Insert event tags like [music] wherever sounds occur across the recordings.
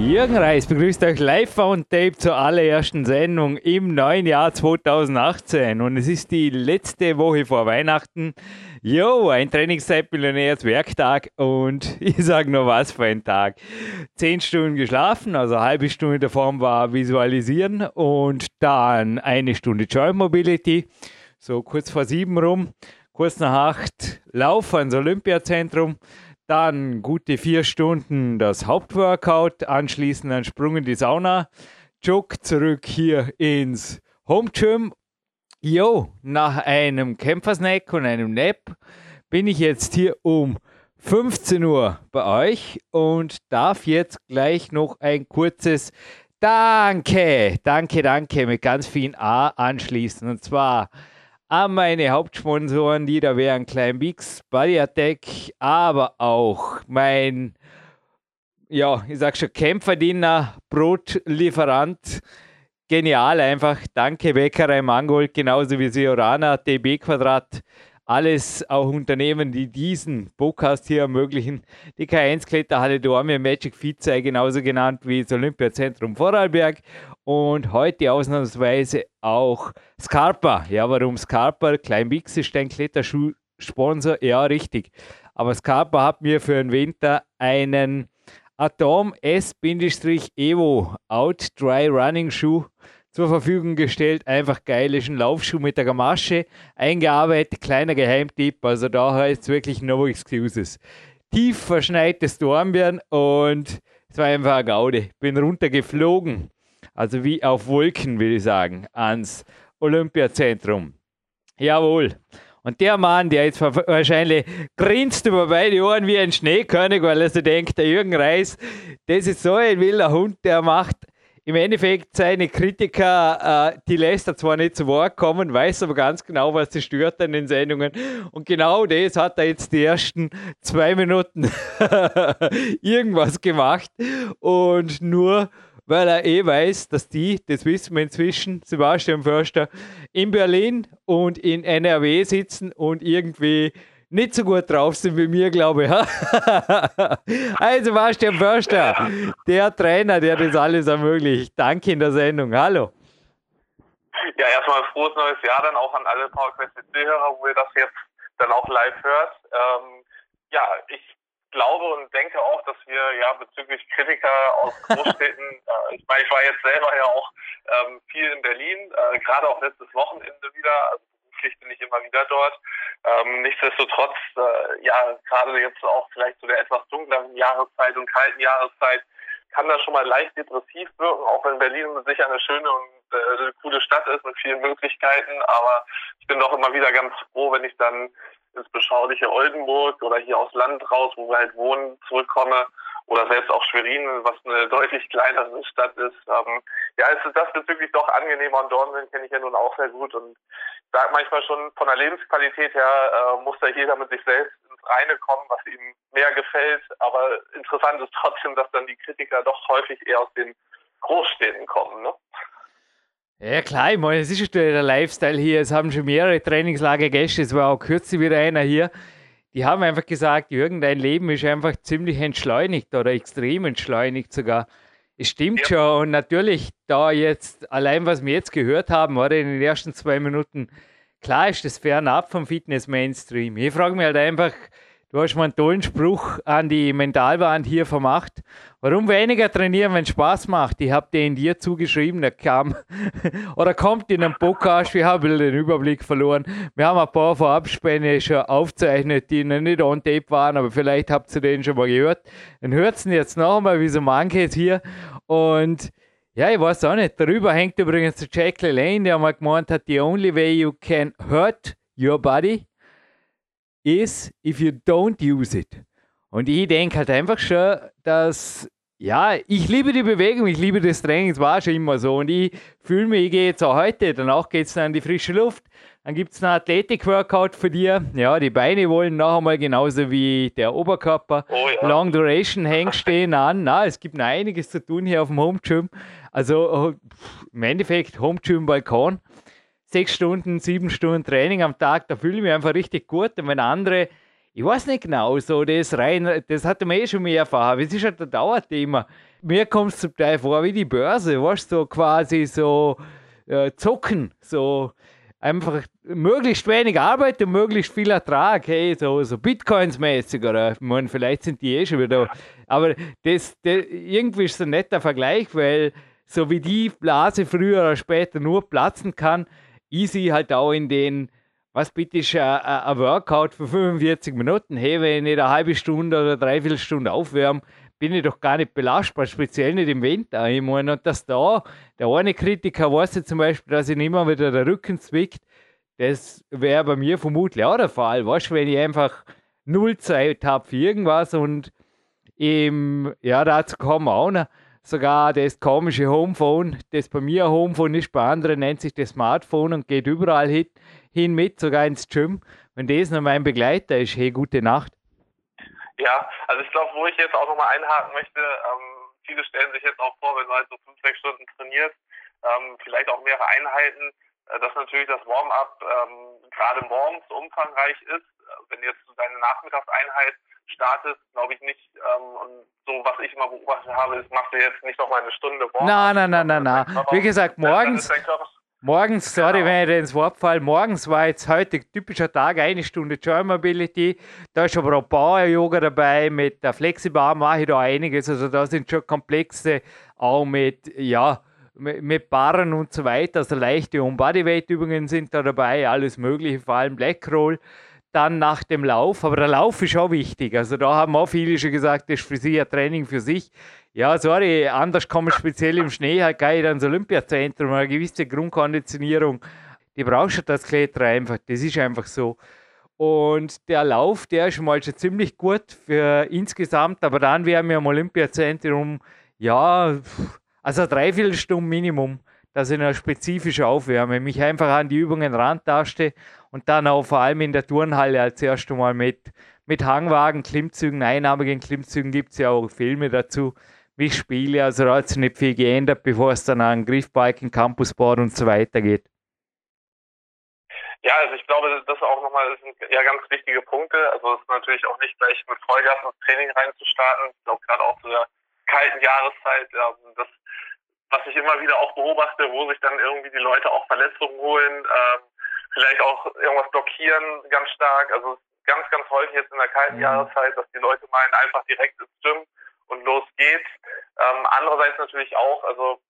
Jürgen Reis begrüßt euch live on tape zur allerersten Sendung im neuen Jahr 2018 und es ist die letzte Woche vor Weihnachten. Jo, ein Trainingszeit-Millionärs-Werktag und [laughs] ich sage nur was für ein Tag. Zehn Stunden geschlafen, also eine halbe Stunde Form war Visualisieren und dann eine Stunde Joint Mobility, so kurz vor sieben rum, kurz nach acht Lauf ans Olympiazentrum, dann gute vier Stunden das Hauptworkout, anschließend ein Sprung in die Sauna, Jog zurück hier ins Home Gym. Jo, nach einem Kämpfersnack und einem Nap bin ich jetzt hier um 15 Uhr bei euch und darf jetzt gleich noch ein kurzes Danke, danke, danke mit ganz vielen A anschließen. Und zwar an meine Hauptsponsoren, die da wären Klein Bix, Body Attack, aber auch mein, ja, ich sag schon, Kämpferdiener, Brotlieferant. Genial einfach. Danke Bäckerei Mangold, genauso wie Seorana, DB Quadrat. Alles auch Unternehmen, die diesen Podcast hier ermöglichen. Die K1 Kletterhalle Dormir Magic Vize, genauso genannt wie das Olympiazentrum Vorarlberg und heute ausnahmsweise auch Scarpa. Ja, warum Scarpa? Klein Wix ist ein Kletterschuh-Sponsor. Ja, richtig. Aber Scarpa hat mir für den Winter einen Atom S-Evo Out Dry Running Schuh zur Verfügung gestellt. Einfach geil, ist ein Laufschuh mit der Gamasche eingearbeitet, kleiner Geheimtipp. Also da heißt es wirklich no excuses. Tief verschneites Dornbirn und es war einfach eine Gaude. Bin runtergeflogen also wie auf Wolken, will ich sagen, ans Olympiazentrum. Jawohl. Und der Mann, der jetzt wahrscheinlich grinst über beide Ohren wie ein Schneekönig, weil er sich denkt, der Jürgen Reis, das ist so ein wilder Hund, der macht im Endeffekt seine Kritiker, äh, die lässt er zwar nicht zu Wort kommen, weiß aber ganz genau, was sie stört an den Sendungen. Und genau das hat er jetzt die ersten zwei Minuten [laughs] irgendwas gemacht. Und nur weil er eh weiß, dass die, das wissen wir inzwischen, Sebastian Förster, in Berlin und in NRW sitzen und irgendwie nicht so gut drauf sind wie mir, glaube ich. [laughs] also Sebastian Förster, der Trainer, der das alles ermöglicht. Danke in der Sendung. Hallo. Ja, erstmal frohes neues Jahr dann auch an alle PowerQuest hörer wo ihr das jetzt dann auch live hört. Ähm, ja, ich glaube und denke auch, dass wir ja bezüglich Kritiker aus Großstädten, [laughs] äh, ich meine, ich war jetzt selber ja auch ähm, viel in Berlin, äh, gerade auch letztes Wochenende wieder, also beruflich bin ich immer wieder dort. Ähm, nichtsdestotrotz, äh, ja, gerade jetzt auch vielleicht zu der etwas dunkleren Jahreszeit und kalten Jahreszeit, kann das schon mal leicht depressiv wirken, auch wenn Berlin sicher eine schöne und äh, coole Stadt ist mit vielen Möglichkeiten. Aber ich bin doch immer wieder ganz froh, wenn ich dann ins beschauliche Oldenburg oder hier aus Land raus, wo wir halt wohnen, zurückkomme oder selbst auch Schwerin, was eine deutlich kleinere Stadt ist. Ähm, ja, ist das bezüglich doch angenehmer und Dornbirn kenne ich ja nun auch sehr gut und sage manchmal schon von der Lebensqualität her äh, muss da jeder mit sich selbst ins Reine kommen, was ihm mehr gefällt. Aber interessant ist trotzdem, dass dann die Kritiker doch häufig eher aus den Großstädten kommen. Ne? Ja klar, ich meine, es ist schon der Lifestyle hier. Es haben schon mehrere Trainingslager Gäste, es war auch kürzlich wieder einer hier. Die haben einfach gesagt, Jürgen, dein Leben ist einfach ziemlich entschleunigt oder extrem entschleunigt sogar. Es stimmt ja. schon und natürlich, da jetzt, allein was wir jetzt gehört haben, oder in den ersten zwei Minuten, klar ist das fernab vom Fitness-Mainstream. Ich frage mich halt einfach, Du hast mal einen tollen Spruch an die Mentalwand hier vermacht. Warum weniger trainieren, wenn es Spaß macht? Ich habe den dir zugeschrieben, der kam [laughs] oder kommt in einem Podcast. Wir haben den Überblick verloren. Wir haben ein paar Vorabspäne schon aufgezeichnet, die noch nicht on tape waren, aber vielleicht habt ihr den schon mal gehört. Dann hört es jetzt noch einmal, wie so manche jetzt hier. Und ja, ich weiß auch nicht. Darüber hängt übrigens der Jack Lane, der mal gemeint hat, the only way you can hurt your body is if you don't use it. Und ich denke halt einfach schon, dass, ja, ich liebe die Bewegung, ich liebe das Training, es war schon immer so. Und ich fühle mich, ich gehe jetzt auch heute, danach geht es dann in die frische Luft, Dann gibt es einen Athletik-Workout für dir. Ja, die Beine wollen noch einmal genauso wie der Oberkörper. Oh, ja. Long Duration hängt stehen an. Na, es gibt noch einiges zu tun hier auf dem Home Gym. Also oh, im Endeffekt Home Gym Balkon. Sechs Stunden, sieben Stunden Training am Tag, da fühle ich mich einfach richtig gut. Und wenn andere, ich weiß nicht genau, so das rein, das hatte man eh schon mehr erfahren. Es ist halt ein Dauerthema. Mir kommt es zum Teil vor wie die Börse, weißt du, so quasi so äh, zocken, so einfach möglichst wenig Arbeit und möglichst viel Ertrag, hey, so, so Bitcoins-mäßig oder meine, vielleicht sind die eh schon wieder. Aber das, das, irgendwie ist es ein netter Vergleich, weil so wie die Blase früher oder später nur platzen kann, easy halt auch in den, was bitte ist ein Workout für 45 Minuten, hey, wenn ich eine halbe Stunde oder dreiviertel Stunde aufwärme, bin ich doch gar nicht belastbar, speziell nicht im Winter. Ich meine, und dass da der eine Kritiker weiß zum Beispiel, dass ihn immer wieder der Rücken zwickt, das wäre bei mir vermutlich auch der Fall. Weißt du, wenn ich einfach null Zeit habe für irgendwas und im, ja, dazu kommen wir auch noch, sogar das komische Homephone, das bei mir Homephone ist, bei anderen nennt sich das Smartphone und geht überall hin, hin mit, sogar ins Gym. Wenn das noch mein Begleiter ist, hey, gute Nacht. Ja, also ich glaube, wo ich jetzt auch nochmal einhaken möchte, ähm, viele stellen sich jetzt auch vor, wenn du halt so fünf, sechs Stunden trainierst, ähm, vielleicht auch mehrere Einheiten, dass natürlich das Warm-up ähm, gerade morgens umfangreich ist. Wenn jetzt deine Nachmittagseinheit startest, glaube ich nicht. Ähm, und so, was ich immer beobachtet habe, ist, machst du jetzt nicht nochmal eine Stunde Warm-up. Nein, nein, nein, nein, nein. Wie gesagt, morgens... Morgens, sorry, genau. wenn ich ins Wort fall, morgens war jetzt heute typischer Tag, eine Stunde Joy Mobility. Da ist aber auch Power-Yoga dabei, mit der Flexibar mache ich da einiges. Also da sind schon komplexe, auch mit, ja, mit, Barren und so weiter. Also leichte und Bodyweight-Übungen sind da dabei, alles Mögliche, vor allem Blackroll. Dann nach dem Lauf, aber der Lauf ist auch wichtig. Also da haben auch viele schon gesagt, das ist für sie ein Training für sich. Ja, sorry, anders kommen speziell im Schnee halt geil ins Olympiazentrum, eine gewisse Grundkonditionierung. Die brauchst du als Kletterer einfach, das ist einfach so. Und der Lauf, der ist mal schon ziemlich gut für insgesamt, aber dann wären wir am Olympiazentrum, ja, also dreiviertel Stunden Minimum, dass ich eine spezifische Aufwärme, mich einfach an die Übungen rantaste und dann auch vor allem in der Turnhalle als erstes Mal mit, mit Hangwagen, Klimmzügen, einarmigen Klimmzügen gibt es ja auch Filme dazu wie ich spiele. Also da hat sich nicht viel geändert, bevor es dann an Griffbiken, Campusboard und so weiter geht. Ja, also ich glaube, das auch nochmal das sind ja ganz wichtige Punkte. Also es ist natürlich auch nicht gleich mit Vollgas ins Training reinzustarten. Ich glaube gerade auch zu der kalten Jahreszeit, das, was ich immer wieder auch beobachte, wo sich dann irgendwie die Leute auch Verletzungen holen, ähm, vielleicht auch irgendwas blockieren ganz stark. Also ganz, ganz häufig jetzt in der kalten mhm. Jahreszeit, dass die Leute meinen, einfach direkt ins Gym und los geht's. Ähm, andererseits natürlich auch, also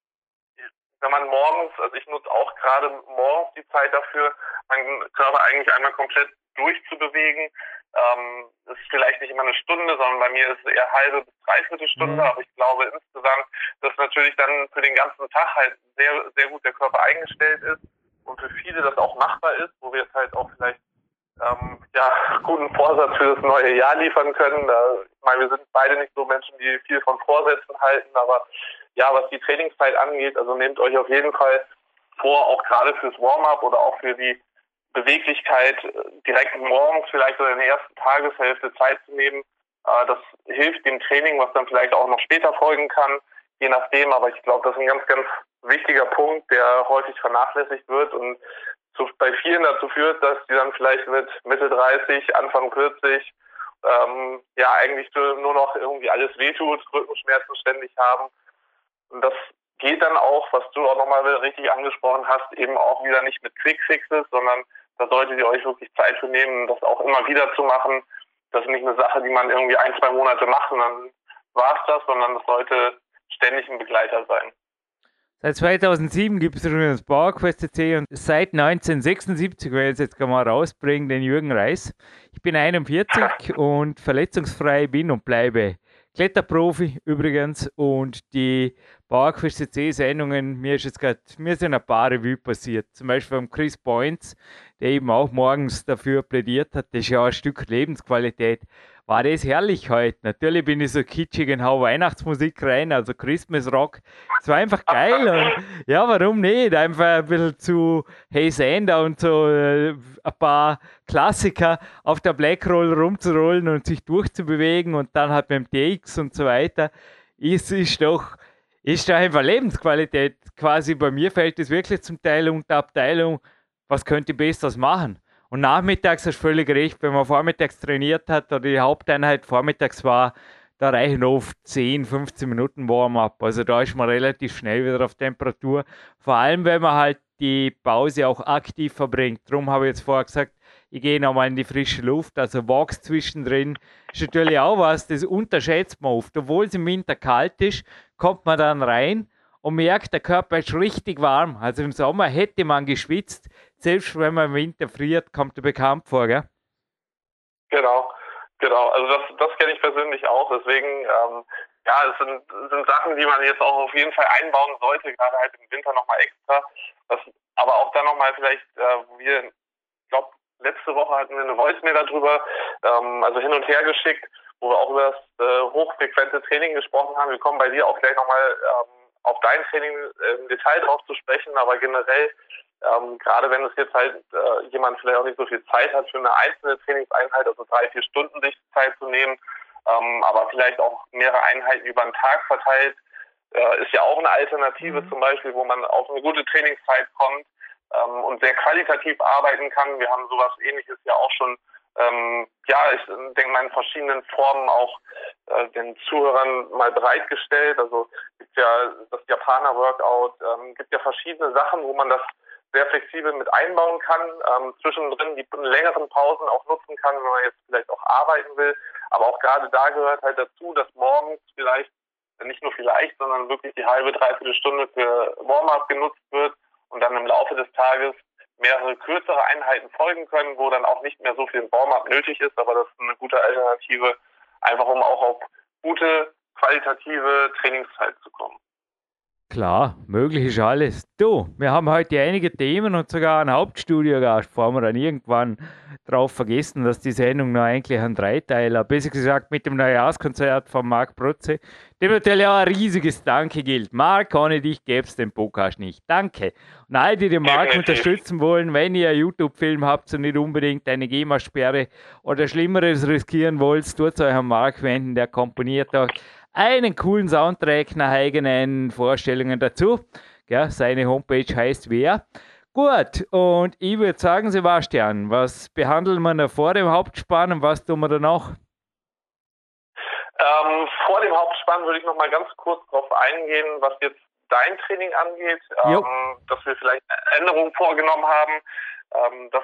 wenn man morgens, also ich nutze auch gerade morgens die Zeit dafür, meinen Körper eigentlich einmal komplett durchzubewegen. Ähm, ist vielleicht nicht immer eine Stunde, sondern bei mir ist es eher halbe bis dreiviertel Stunde, mhm. aber ich glaube insgesamt, dass natürlich dann für den ganzen Tag halt sehr, sehr gut der Körper eingestellt ist und für viele das auch machbar ist, wo wir jetzt halt auch vielleicht ähm, ja, [laughs] guten Vorsatz für das neue Jahr liefern können. Äh, ich meine, wir sind beide nicht so Menschen, die viel von Vorsätzen halten, aber ja, was die Trainingszeit angeht, also nehmt euch auf jeden Fall vor, auch gerade fürs Warm-up oder auch für die Beweglichkeit äh, direkt morgens vielleicht oder in der ersten Tageshälfte Zeit zu nehmen. Äh, das hilft dem Training, was dann vielleicht auch noch später folgen kann, je nachdem. Aber ich glaube, das ist ein ganz, ganz wichtiger Punkt, der häufig vernachlässigt wird und zu, bei vielen dazu führt, dass die dann vielleicht mit Mitte 30, Anfang 40 ähm, ja eigentlich nur noch irgendwie alles wehtut, Rückenschmerzen ständig haben. Und das geht dann auch, was du auch nochmal richtig angesprochen hast, eben auch wieder nicht mit Quickfixes, sondern da solltet ihr euch wirklich Zeit für nehmen, das auch immer wieder zu machen. Das ist nicht eine Sache, die man irgendwie ein, zwei Monate macht und dann war es das, sondern das sollte ständig ein Begleiter sein. Seit 2007 gibt es übrigens PowerQuest CC und seit 1976, weil ich es jetzt mal rausbringen, den Jürgen Reis. Ich bin 41 [laughs] und verletzungsfrei bin und bleibe Kletterprofi übrigens und die PowerQuest CC Sendungen, mir ist jetzt gerade, mir sind ein paar Revue passiert. Zum Beispiel von Chris Points, der eben auch morgens dafür plädiert hat, das ist ja ein Stück Lebensqualität. war das herrlich heute. Natürlich bin ich so kitschig und hau Weihnachtsmusik rein, also Christmas Rock. Es war einfach geil und ja, warum nicht? Einfach ein bisschen zu Hey Sander und so äh, ein paar Klassiker auf der Blackroll rumzurollen und sich durchzubewegen und dann halt beim DX und so weiter. Ist, ist doch ist da einfach Lebensqualität. Quasi bei mir fällt es wirklich zum Teil unter Abteilung, was könnte ich besseres machen? Und nachmittags du völlig recht, wenn man vormittags trainiert hat oder die Haupteinheit vormittags war, da reichen oft 10, 15 Minuten Warm-up. Also da ist man relativ schnell wieder auf Temperatur. Vor allem, wenn man halt die Pause auch aktiv verbringt. Darum habe ich jetzt vorher gesagt, ich gehe nochmal in die frische Luft. Also Walks zwischendrin ist natürlich auch was, das unterschätzt man oft. Obwohl es im Winter kalt ist, kommt man dann rein und merkt, der Körper ist richtig warm. Also im Sommer hätte man geschwitzt selbst wenn man im Winter friert, kommt er bekannt vor, gell? Genau, genau. Also das, das kenne ich persönlich auch. Deswegen, ähm, ja, es sind, sind Sachen, die man jetzt auch auf jeden Fall einbauen sollte, gerade halt im Winter nochmal extra. Das, aber auch dann nochmal vielleicht, äh, wir, ich glaube, letzte Woche hatten wir eine Voicemail darüber, ähm, also hin und her geschickt, wo wir auch über das äh, hochfrequente Training gesprochen haben. Wir kommen bei dir auch gleich nochmal ähm, auf dein Training äh, im Detail drauf zu sprechen, aber generell ähm, gerade wenn es jetzt halt äh, jemand vielleicht auch nicht so viel Zeit hat für eine einzelne Trainingseinheit, also drei, vier Stunden sich Zeit zu nehmen, ähm, aber vielleicht auch mehrere Einheiten über den Tag verteilt, äh, ist ja auch eine Alternative mhm. zum Beispiel, wo man auf eine gute Trainingszeit kommt ähm, und sehr qualitativ arbeiten kann. Wir haben sowas ähnliches ja auch schon ähm, ja, ich denke mal in verschiedenen Formen auch äh, den Zuhörern mal bereitgestellt. Also gibt ja das Japaner Workout, ähm, gibt ja verschiedene Sachen, wo man das sehr flexibel mit einbauen kann, ähm, zwischendrin die längeren Pausen auch nutzen kann, wenn man jetzt vielleicht auch arbeiten will. Aber auch gerade da gehört halt dazu, dass morgens vielleicht, nicht nur vielleicht, sondern wirklich die halbe, dreiviertel Stunde für Warm-up genutzt wird und dann im Laufe des Tages mehrere kürzere Einheiten folgen können, wo dann auch nicht mehr so viel Warm-up nötig ist, aber das ist eine gute Alternative, einfach um auch auf gute, qualitative Trainingszeit zu kommen. Klar, möglich ist alles. Du, wir haben heute einige Themen und sogar einen Hauptstudiogast, bevor wir dann irgendwann drauf vergessen, dass die Sendung noch eigentlich ein Dreiteiler, besser gesagt mit dem Neujahrskonzert von Marc Protze, dem natürlich auch ein riesiges Danke gilt. Marc, ohne dich gäbe es den Podcast nicht. Danke. Und all die den Marc unterstützen wollen, wenn ihr einen YouTube-Film habt und nicht unbedingt eine GEMA-Sperre oder Schlimmeres riskieren wollt, tut es euch an Marc wenden, der komponiert auch einen coolen Soundtrack nach eigenen Vorstellungen dazu. Ja, seine Homepage heißt wer. Gut, und ich würde sagen, Sebastian, was behandeln wir noch vor dem Hauptspann und was tun wir danach? Ähm, vor dem Hauptspann würde ich noch mal ganz kurz darauf eingehen, was jetzt dein Training angeht, ähm, dass wir vielleicht Änderungen vorgenommen haben. Ähm, das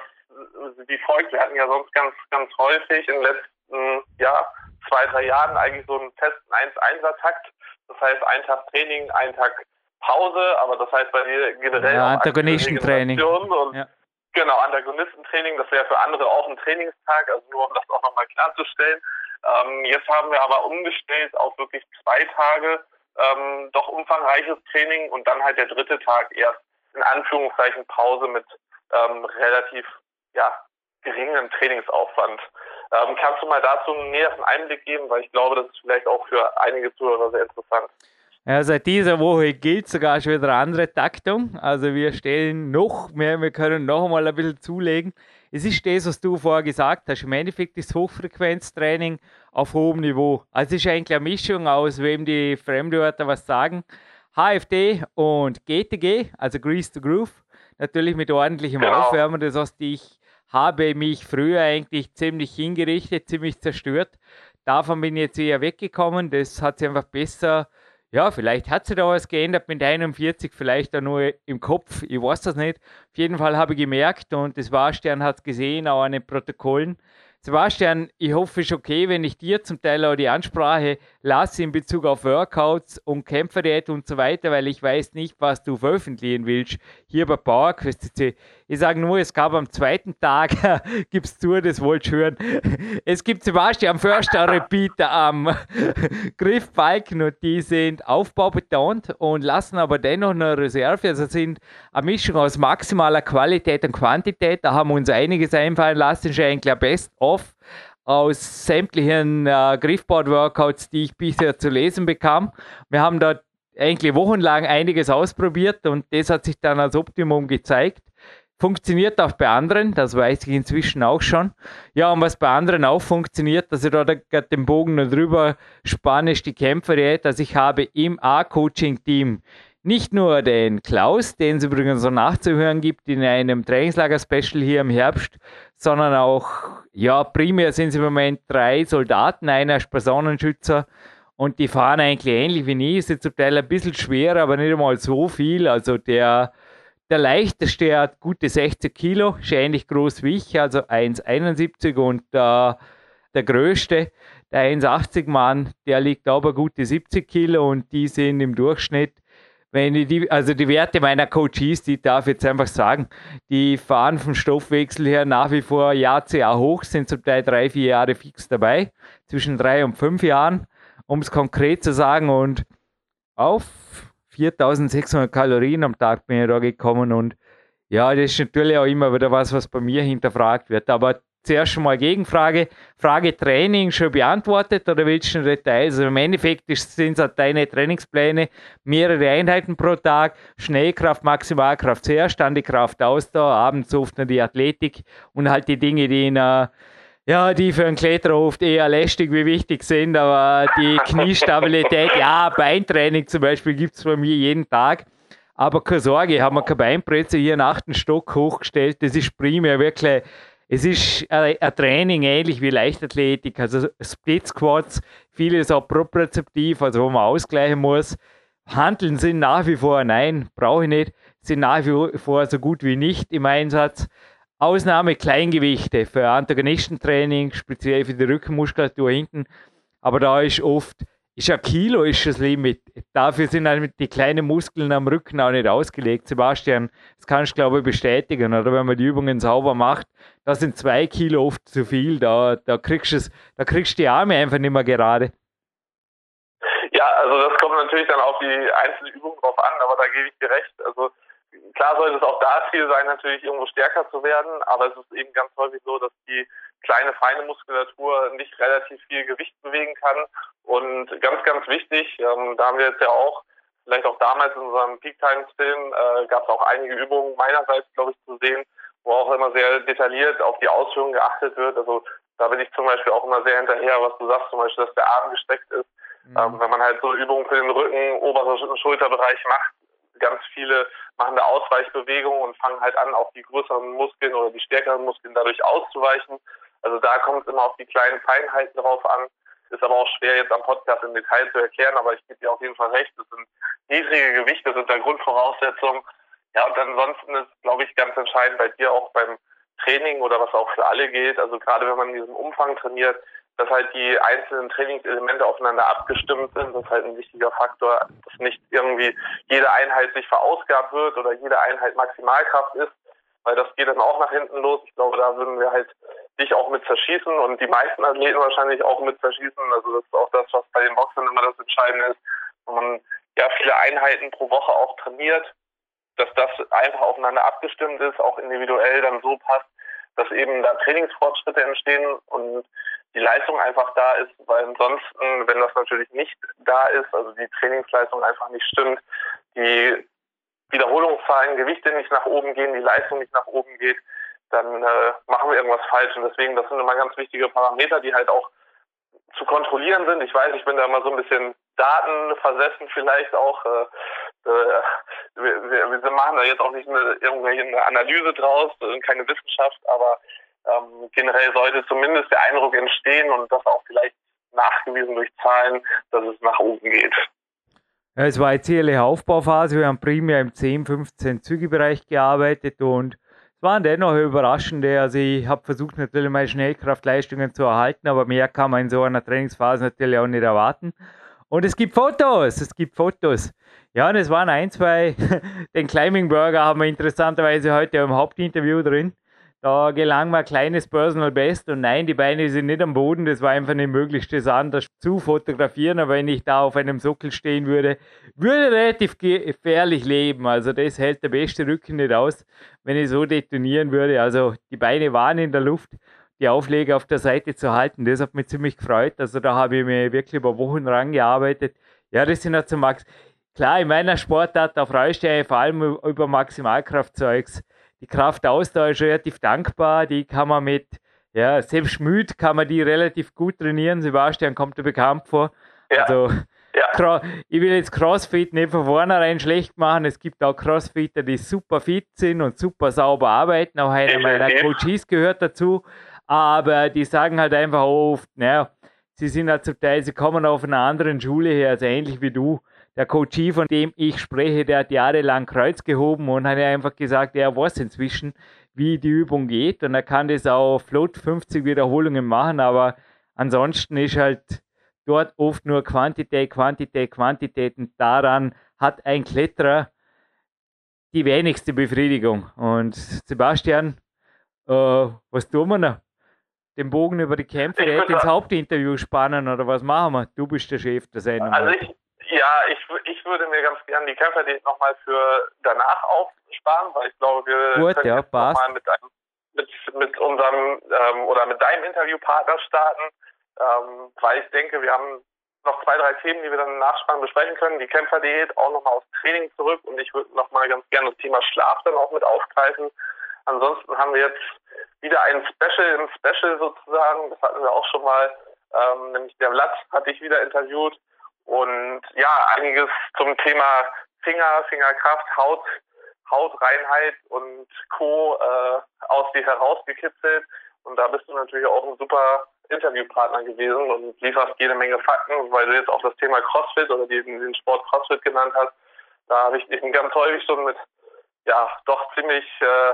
wie folgt, wir hatten ja sonst ganz, ganz häufig in den letzten Jahr zwei, drei Jahren eigentlich so einen festen 1-1er-Takt. Das heißt, ein Tag Training, ein Tag Pause, aber das heißt bei dir generell ja, Antagonistentraining. Ja. Genau, Antagonistentraining, das wäre für andere auch ein Trainingstag, also nur um das auch nochmal klarzustellen. Ähm, jetzt haben wir aber umgestellt auf wirklich zwei Tage ähm, doch umfangreiches Training und dann halt der dritte Tag erst in Anführungszeichen Pause mit ähm, relativ ja, geringem Trainingsaufwand. Ähm, kannst du mal dazu einen näheren Einblick geben, weil ich glaube, das ist vielleicht auch für einige Zuhörer sehr interessant. Ja, seit dieser Woche gilt sogar schon wieder eine andere Taktung. Also wir stellen noch mehr, wir können noch einmal ein bisschen zulegen. Es ist das, was du vorher gesagt hast. Im Endeffekt ist Hochfrequenztraining auf hohem Niveau. Also es ist eigentlich eine Mischung aus, wem die Fremdwörter was sagen. HFD und GTG, also Grease to Groove. Natürlich mit ordentlichem genau. Aufwärmen. Das heißt, ich habe mich früher eigentlich ziemlich hingerichtet, ziemlich zerstört. Davon bin ich jetzt eher weggekommen. Das hat sich einfach besser, ja, vielleicht hat sich da was geändert mit 41, vielleicht auch nur im Kopf, ich weiß das nicht. Auf jeden Fall habe ich gemerkt und das Warstern hat es gesehen, auch an den Protokollen, Sebastian, ich hoffe, es ist okay, wenn ich dir zum Teil auch die Ansprache lasse in Bezug auf Workouts und Kämpferdiät und so weiter, weil ich weiß nicht, was du veröffentlichen willst hier bei PowerQuest CC. Ich sage nur, es gab am zweiten Tag, [laughs] gibt's zu, das wollt ihr hören. Es gibt Sebastian Förster [laughs] Repeater am [laughs] Griffbalken und die sind aufbaubetont und lassen aber dennoch eine Reserve. Also sind eine Mischung aus maximaler Qualität und Quantität. Da haben wir uns einiges einfallen lassen, ist eigentlich best off. Aus sämtlichen äh, Griffboard-Workouts, die ich bisher zu lesen bekam. Wir haben dort eigentlich wochenlang einiges ausprobiert und das hat sich dann als Optimum gezeigt. Funktioniert auch bei anderen, das weiß ich inzwischen auch schon. Ja, und was bei anderen auch funktioniert, dass ich da den Bogen noch drüber spanne, ist die Kämpferdiät. Also ich habe im A-Coaching-Team nicht nur den Klaus, den es übrigens so nachzuhören gibt in einem Trainingslager-Special hier im Herbst, sondern auch, ja, primär sind es im Moment drei Soldaten, einer ist Personenschützer und die fahren eigentlich ähnlich wie nie, ist zum Teil ein bisschen schwerer, aber nicht einmal so viel. Also der, der leichteste hat gute 60 Kilo, ist ähnlich groß wie ich, also 1,71 und äh, der größte, der 1,80 Mann, der liegt aber gute 70 Kilo und die sind im Durchschnitt wenn ich die, also die Werte meiner Coaches, die darf ich jetzt einfach sagen, die fahren vom Stoffwechsel her nach wie vor Jahr zu Jahr hoch, sind zum Teil drei, vier Jahre fix dabei, zwischen drei und fünf Jahren, um es konkret zu sagen. Und auf 4600 Kalorien am Tag bin ich da gekommen und ja, das ist natürlich auch immer wieder was, was bei mir hinterfragt wird. Aber zuerst schon mal Gegenfrage. Frage Training schon beantwortet oder willst du Details? Also Im Endeffekt sind es halt deine Trainingspläne, mehrere Einheiten pro Tag, Schnellkraft, Maximalkraft zuerst, dann die Kraft Ausdauer, abends oft noch die Athletik und halt die Dinge, die in uh, ja, die für einen Kletterer oft eher lästig wie wichtig sind, aber die [laughs] Kniestabilität, ja, Beintraining zum Beispiel gibt es bei mir jeden Tag. Aber keine Sorge, haben wir keine Beinpresse hier einen achten Stock hochgestellt. Das ist primär wirklich es ist ein, Training ähnlich wie Leichtathletik, also Split Squats, vieles auch propriozeptiv, also wo man ausgleichen muss. Handeln sind nach wie vor, nein, brauche ich nicht, sind nach wie vor so gut wie nicht im Einsatz. Ausnahme Kleingewichte für Antagonistentraining, speziell für die Rückenmuskulatur hinten. Aber da ist oft ist ein Kilo ist das Limit. Dafür sind die kleinen Muskeln am Rücken auch nicht ausgelegt. Sebastian, das kannst du, glaube ich, bestätigen. Oder wenn man die Übungen sauber macht, da sind zwei Kilo oft zu viel. Da, da, kriegst, du da kriegst du die Arme einfach nicht mehr gerade. Ja, also das kommt natürlich dann auf die einzelne Übung drauf an, aber da gebe ich dir recht. Also klar sollte es auch da Ziel sein, natürlich irgendwo stärker zu werden, aber es ist eben ganz häufig so, dass die kleine, feine Muskulatur nicht relativ viel Gewicht bewegen kann. Und ganz, ganz wichtig, ähm, da haben wir jetzt ja auch, vielleicht auch damals in unserem Peak Times Film, äh, gab es auch einige Übungen meinerseits, glaube ich, zu sehen, wo auch immer sehr detailliert auf die Ausführungen geachtet wird. Also da bin ich zum Beispiel auch immer sehr hinterher, was du sagst, zum Beispiel, dass der Arm gestreckt ist. Mhm. Ähm, wenn man halt so Übungen für den Rücken, oberen Schulterbereich macht, ganz viele machen da Ausweichbewegungen und fangen halt an, auf die größeren Muskeln oder die stärkeren Muskeln dadurch auszuweichen. Also da kommt es immer auf die kleinen Feinheiten drauf an. Ist aber auch schwer jetzt am Podcast im Detail zu erklären, aber ich gebe dir auf jeden Fall recht. Das sind niedrige Gewichte, sind da Grundvoraussetzungen. Ja, und ansonsten ist, glaube ich, ganz entscheidend bei dir auch beim Training oder was auch für alle gilt. Also gerade wenn man in diesem Umfang trainiert, dass halt die einzelnen Trainingselemente aufeinander abgestimmt sind. Das ist halt ein wichtiger Faktor, dass nicht irgendwie jede Einheit sich verausgabt wird oder jede Einheit Maximalkraft ist, weil das geht dann auch nach hinten los. Ich glaube, da würden wir halt dich auch mit zerschießen und die meisten Athleten wahrscheinlich auch mit zerschießen. Also das ist auch das, was bei den Boxern immer das Entscheidende ist. Wenn man ja viele Einheiten pro Woche auch trainiert, dass das einfach aufeinander abgestimmt ist, auch individuell dann so passt, dass eben da Trainingsfortschritte entstehen und die Leistung einfach da ist, weil ansonsten, wenn das natürlich nicht da ist, also die Trainingsleistung einfach nicht stimmt, die Wiederholungszahlen, Gewichte nicht nach oben gehen, die Leistung nicht nach oben geht, dann äh, machen wir irgendwas falsch. Und deswegen, das sind immer ganz wichtige Parameter, die halt auch zu kontrollieren sind. Ich weiß, ich bin da immer so ein bisschen datenversessen vielleicht auch. Äh, äh, wir, wir, machen da jetzt auch nicht eine, irgendwelche Analyse draus, keine Wissenschaft, aber ähm, generell sollte zumindest der Eindruck entstehen und das auch vielleicht nachgewiesen durch Zahlen, dass es nach oben geht. Ja, es war eine Aufbauphase. Wir haben primär im 10, 15 Zügebereich gearbeitet und es waren dennoch überraschende. Also ich habe versucht natürlich meine Schnellkraftleistungen zu erhalten, aber mehr kann man in so einer Trainingsphase natürlich auch nicht erwarten. Und es gibt Fotos, es gibt Fotos. Ja, und es waren ein, zwei. [laughs] Den Climbing Burger haben wir interessanterweise heute im Hauptinterview drin. Da gelang mir ein kleines Personal Best und nein, die Beine sind nicht am Boden. Das war einfach nicht möglich, das anders zu fotografieren. Aber wenn ich da auf einem Sockel stehen würde, würde relativ gefährlich leben. Also das hält der beste Rücken nicht aus, wenn ich so detonieren würde. Also die Beine waren in der Luft. die Aufleger auf der Seite zu halten. Das hat mich ziemlich gefreut. Also da habe ich mir wirklich über Wochen rangearbeitet. Ja, das sind ja zu Max. Klar, in meiner Sportart, da freust du dich vor allem über Maximalkraftzeugs. Die Kraftausdauer ist relativ dankbar. Die kann man mit, ja, selbst müde kann man die relativ gut trainieren. Sebastian kommt dir bekannt vor. Ja. Also, ja. ich will jetzt Crossfit nicht von vornherein schlecht machen. Es gibt auch Crossfitter, die super fit sind und super sauber arbeiten. Auch einer meiner Coaches gehört dazu. Aber die sagen halt einfach oft, naja, sie sind halt zum Teil, sie kommen auf einer anderen Schule her, also ähnlich wie du. Der Coach, von dem ich spreche, der hat jahrelang Kreuz gehoben und hat einfach gesagt, er weiß inzwischen, wie die Übung geht und er kann das auch flott 50 Wiederholungen machen, aber ansonsten ist halt dort oft nur Quantität, Quantität, Quantität und daran hat ein Kletterer die wenigste Befriedigung. Und Sebastian, äh, was tun wir noch? Den Bogen über die Kämpfe ins Hauptinterview spannen oder was machen wir? Du bist der Chef der Sendung. Also ich, ja, ich, ich würde mir ganz gerne die Kämpfer nochmal für danach aufsparen, weil ich glaube, wir Gut, können ja, nochmal mit, mit, mit unserem ähm, oder mit deinem Interviewpartner starten, ähm, weil ich denke, wir haben noch zwei, drei Themen, die wir dann im Nachspann besprechen können. Die Kämpferdiät, auch nochmal aufs Training zurück und ich würde nochmal ganz gerne das Thema Schlaf dann auch mit aufgreifen. Ansonsten haben wir jetzt wieder ein Special im Special sozusagen. Das hatten wir auch schon mal. Ähm, nämlich der Vlad hatte ich wieder interviewt. Und ja, einiges zum Thema Finger, Fingerkraft, Haut, Hautreinheit und Co. Äh, aus dir herausgekitzelt. Und da bist du natürlich auch ein super Interviewpartner gewesen und lieferst jede Menge Fakten, weil du jetzt auch das Thema CrossFit oder den, den Sport CrossFit genannt hast. Da habe ich dich ganz häufig schon mit ja doch ziemlich äh,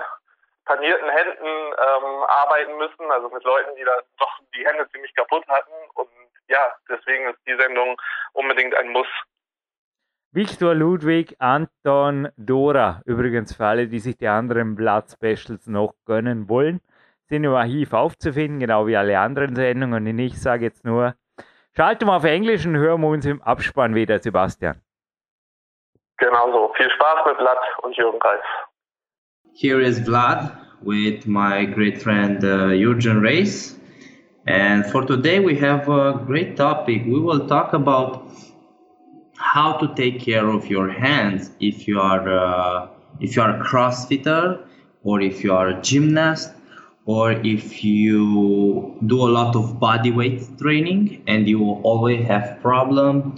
panierten Händen ähm, arbeiten müssen, also mit Leuten, die da doch die Hände ziemlich kaputt hatten. Und ja, deswegen ist die Sendung unbedingt ein Muss. Viktor Ludwig, Anton Dora, übrigens für alle, die sich die anderen Blood Specials noch gönnen wollen, sind im Archiv aufzufinden, genau wie alle anderen Sendungen. Und ich sage jetzt nur, schalten wir auf Englisch und hören wir uns im Abspann wieder, Sebastian. Genau so. Viel Spaß mit Vlad und Jürgen Reis. Here is Vlad with my great friend uh, Jurgen Reis. And for today, we have a great topic. We will talk about how to take care of your hands if you are uh, if you are a CrossFitter or if you are a gymnast or if you do a lot of body weight training and you always have problem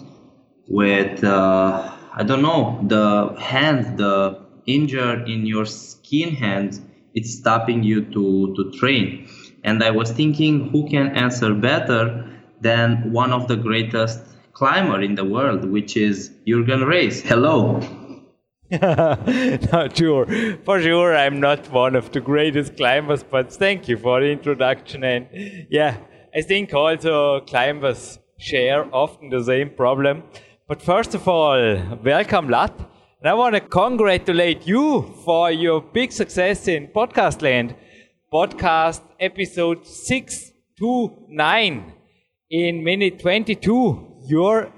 with uh, I don't know the hand the injury in your skin hands it's stopping you to to train and i was thinking who can answer better than one of the greatest climber in the world which is jürgen reis? Hello. [laughs] Not sure. For sure i'm not one of the greatest climbers but thank you for the introduction. And yeah i think also climbers share often the same problem. But first of all welcome lat. And I want to congratulate you for your big success in podcast land. Podcast episode 629 in minute 22. Your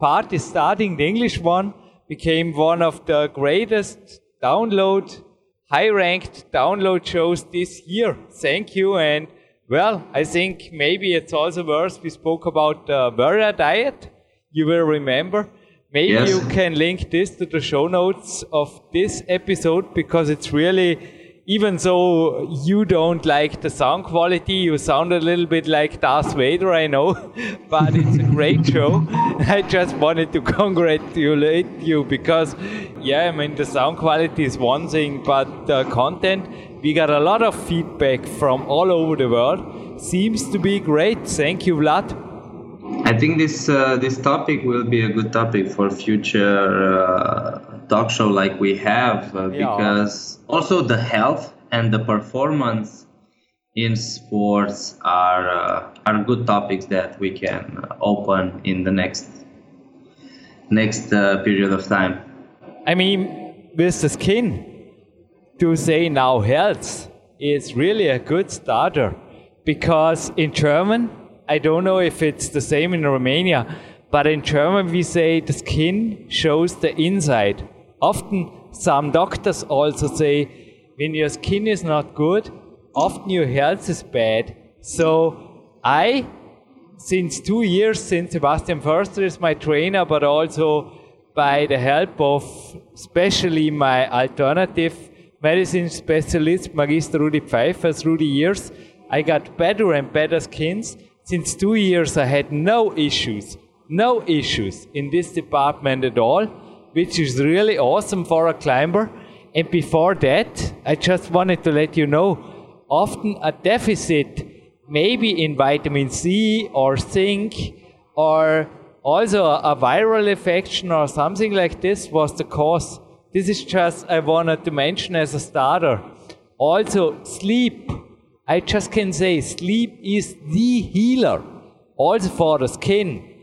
part is starting, the English one, became one of the greatest download, high ranked download shows this year. Thank you. And well, I think maybe it's also worth we spoke about the warrior diet. You will remember. Maybe yes. you can link this to the show notes of this episode because it's really, even though you don't like the sound quality, you sound a little bit like Darth Vader, I know, [laughs] but it's a great show. [laughs] I just wanted to [laughs] congratulate you because, yeah, I mean, the sound quality is one thing, but the content, we got a lot of feedback from all over the world. Seems to be great. Thank you, Vlad. I think this uh, this topic will be a good topic for future uh, talk show like we have uh, yeah. because also the health and the performance in sports are uh, are good topics that we can open in the next next uh, period of time. I mean, with the skin, to say now health is really a good starter because in German I don't know if it's the same in Romania, but in German we say the skin shows the inside. Often some doctors also say when your skin is not good, often your health is bad. So I, since two years, since Sebastian Förster is my trainer, but also by the help of especially my alternative medicine specialist, Magister Rudi Pfeiffer, through the years, I got better and better skins. Since two years, I had no issues, no issues in this department at all, which is really awesome for a climber. And before that, I just wanted to let you know often a deficit, maybe in vitamin C or zinc, or also a, viral infection or something like this, was the cause. This is just I wanted to mention as a starter. Also, sleep. I just can say sleep is the healer, also for the skin.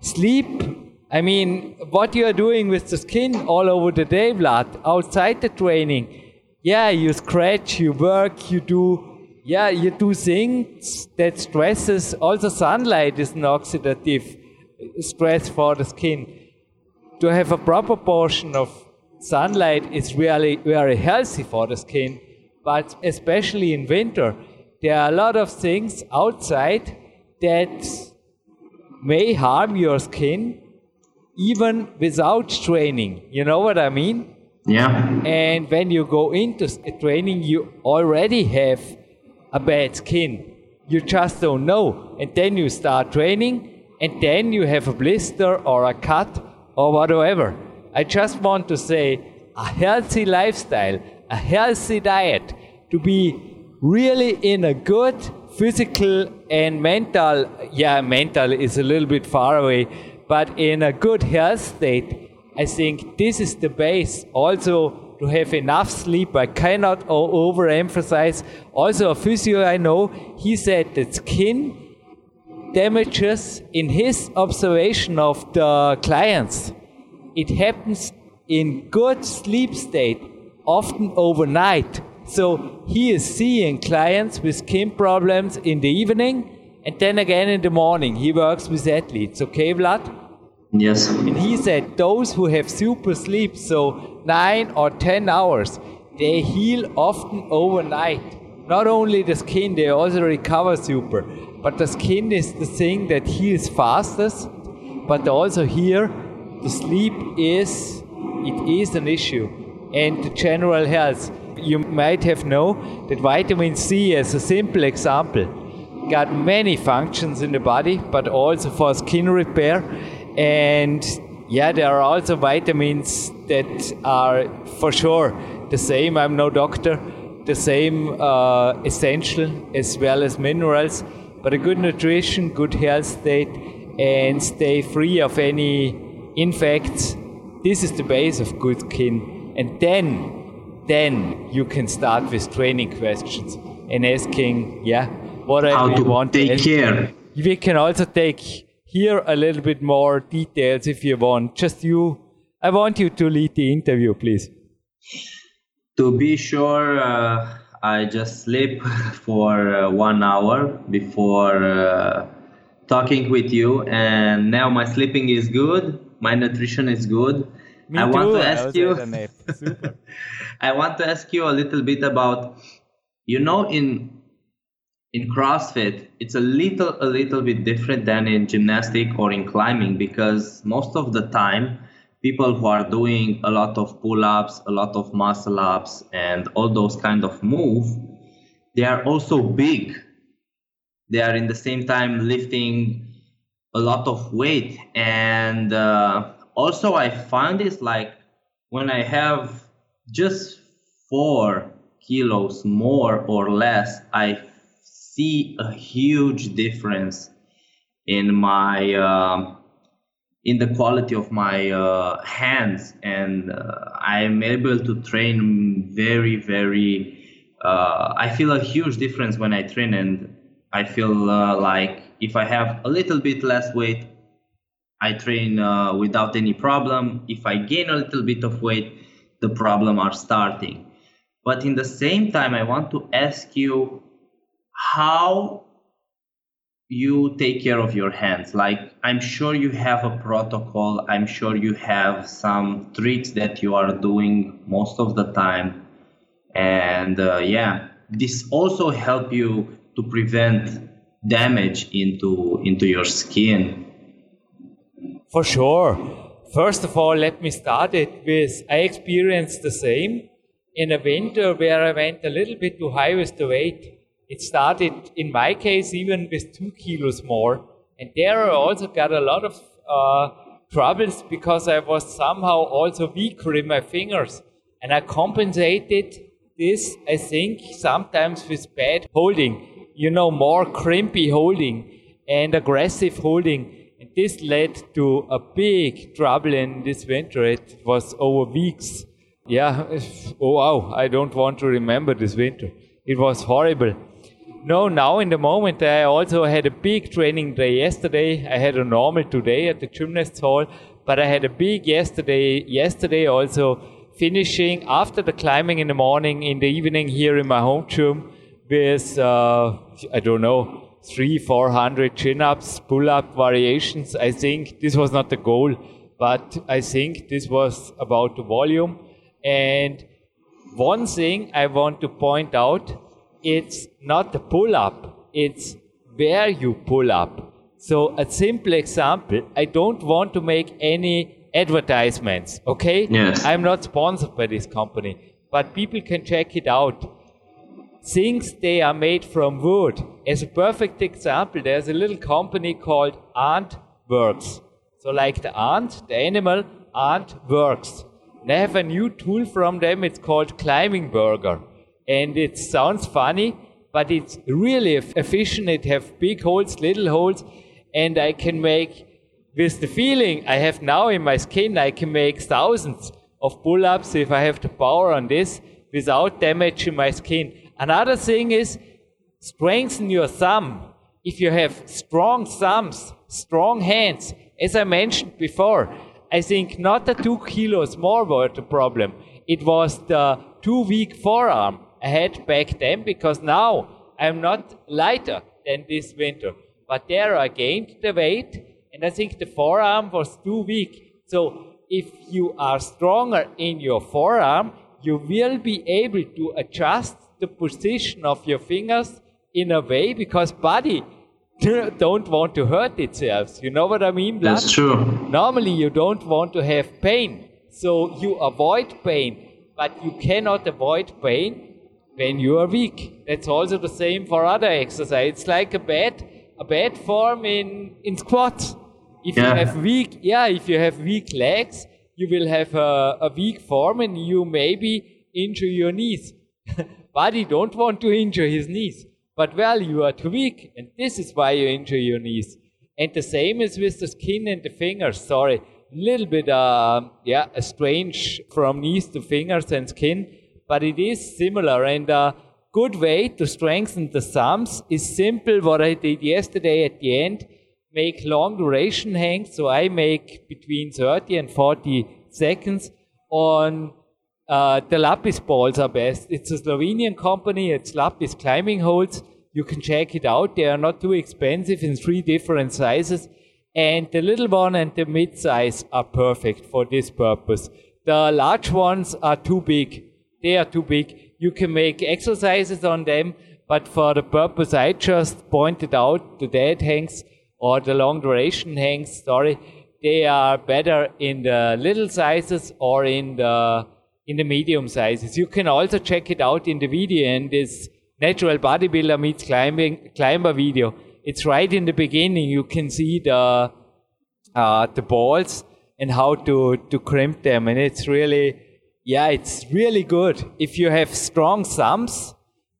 Sleep I mean, what you are doing with the skin all over the day, Vlad, outside the training. Yeah, you scratch, you work, you do, yeah, you do things that stresses. Also, sunlight is an oxidative stress for the skin. To have a proper portion of sunlight is really very healthy for the skin, but especially in winter, there are a lot of things outside that may harm your skin even without training. You know what I mean? Yeah. And when you go into training, you already have a bad skin. You just don't know. And then you start training, and then you have a blister or a cut or whatever. I just want to say a healthy lifestyle, a healthy diet, to be really in a good physical and mental, yeah, mental is a little bit far away, but in a good health state, I think this is the base. Also, to have enough sleep, I cannot overemphasize. Also, a physio I know, he said that skin damages, in his observation of the clients, it happens in good sleep state, often overnight. So he is seeing clients with skin problems in the evening and then again in the morning, he works with athletes. Okay, Vlad? Yes. And he said those who have super sleep, so nine or ten hours, they heal often overnight. Not only the skin, they also recover super. But the skin is the thing that heals fastest. But also here, the sleep is it is an issue, and the general health. You might have know that vitamin C, as a simple example, got many functions in the body, but also for skin repair. And yeah, there are also vitamins that are for sure the same. I'm no doctor. The same uh, essential as well as minerals, but a good nutrition, good health state, and stay free of any infects. This is the base of good skin. And then, then you can start with training questions and asking, yeah, whatever How you to want. take care. We can also take here a little bit more details if you want. Just you, I want you to lead the interview, please. To be sure, uh, I just sleep [laughs] for uh, one hour before uh, talking with you, and now my sleeping is good. My nutrition is good. Me I want too. to I ask you. had a nap. Super. [laughs] I want to ask you a little bit about, you know, in in CrossFit, it's a little a little bit different than in gymnastic or in climbing because most of the time, people who are doing a lot of pull-ups, a lot of muscle ups, and all those kind of move, they are also big. They are in the same time lifting a lot of weight, and uh, also I find it's like when I have just four kilos more or less, I see a huge difference in my um in the quality of my uh, hands, and uh, I am able to train very very. Uh, I feel a huge difference when I train, and I feel uh, like if I have a little bit less weight, I train uh, without any problem. If I gain a little bit of weight, the problem are starting. But in the same time, I want to ask you how you take care of your hands. Like, I'm sure you have a protocol. I'm sure you have some tricks that you are doing most of the time. And uh, yeah, this also help you to prevent damage into into your skin. For sure. First of all, let me start it with I experienced the same in a winter where I went a little bit too high with the weight. It started in my case even with two kilos more, and there I also got a lot of uh, troubles because I was somehow also weaker in my fingers, and I compensated this, I think, sometimes with bad holding, you know, more crimpy holding and aggressive holding. And this led to a big trouble in this winter. It was over weeks. Yeah, [laughs] oh wow, I don't want to remember this winter. It was horrible. No, now in the moment, I also had a big training day yesterday. I had a normal today at the gymnast hall, but I had a big yesterday, yesterday also finishing after the climbing in the morning, in the evening here in my home gym with, uh, I don't know, three, four hundred chin ups, pull up variations. I think this was not the goal, but I think this was about the volume. And one thing I want to point out it's not the pull up, it's where you pull up. So, a simple example I don't want to make any advertisements, okay? Yes. I'm not sponsored by this company, but people can check it out. Things they are made from wood. As a perfect example, there's a little company called Ant Works. So, like the ant, the animal, Ant Works. They have a new tool from them, it's called Climbing Burger. And it sounds funny, but it's really efficient. It have big holes, little holes, and I can make with the feeling I have now in my skin, I can make thousands of pull ups if I have the power on this without damaging my skin. Another thing is strengthen your thumb. If you have strong thumbs, strong hands, as I mentioned before, I think not the two kilos more were the problem. It was the two weak forearm had back then because now I'm not lighter than this winter. But there I gained the weight and I think the forearm was too weak. So if you are stronger in your forearm, you will be able to adjust the position of your fingers in a way because body [laughs] don't want to hurt itself. You know what I mean? Blood? That's true. Normally you don't want to have pain. So you avoid pain, but you cannot avoid pain when you are weak. That's also the same for other exercise. It's like a bad a bad form in in squats. If yeah. you have weak, yeah, if you have weak legs, you will have a, a weak form and you maybe injure your knees. [laughs] Body don't want to injure his knees, but well, you are too weak, and this is why you injure your knees. And the same is with the skin and the fingers. Sorry, little bit, uh, yeah, strange from knees to fingers and skin, but it is similar. And a good way to strengthen the thumbs is simple. What I did yesterday at the end make long duration hangs. So I make between 30 and 40 seconds on uh, the Lapis balls are best. It's a Slovenian company. It's Lapis climbing holds. You can check it out. They are not too expensive in three different sizes. And the little one and the mid size are perfect for this purpose. The large ones are too big. They are too big. You can make exercises on them, but for the purpose I just pointed out, the dead hangs or the long duration hangs, sorry, they are better in the little sizes or in the in the medium sizes. You can also check it out in the video in this natural bodybuilder meets climbing climber video. It's right in the beginning. You can see the uh, the balls and how to to crimp them, and it's really yeah, it's really good. If you have strong thumbs,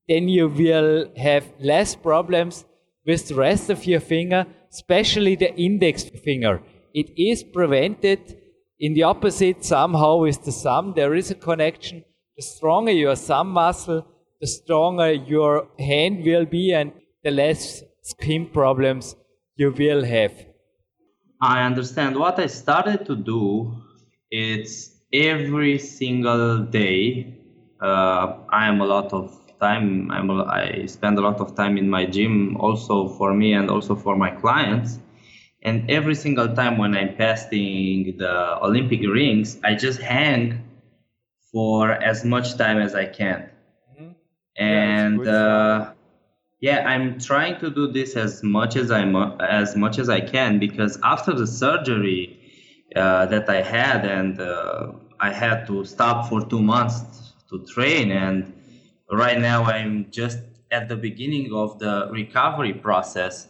then you will have less problems with the rest of your finger, especially the index finger. It is prevented in the opposite somehow with the thumb. There is a connection. The stronger your thumb muscle, the stronger your hand will be and the less skin problems you will have. I understand. What I started to do is every single day uh, I am a lot of time. I'm, I spend a lot of time in my gym, also for me and also for my clients. And every single time when I'm passing the Olympic rings, I just hang for as much time as I can. Mm-hmm. and yeah, uh, yeah, I'm trying to do this as much as I as much as I can because after the surgery uh, that I had and uh, I had to stop for two months to train and right now I'm just at the beginning of the recovery process.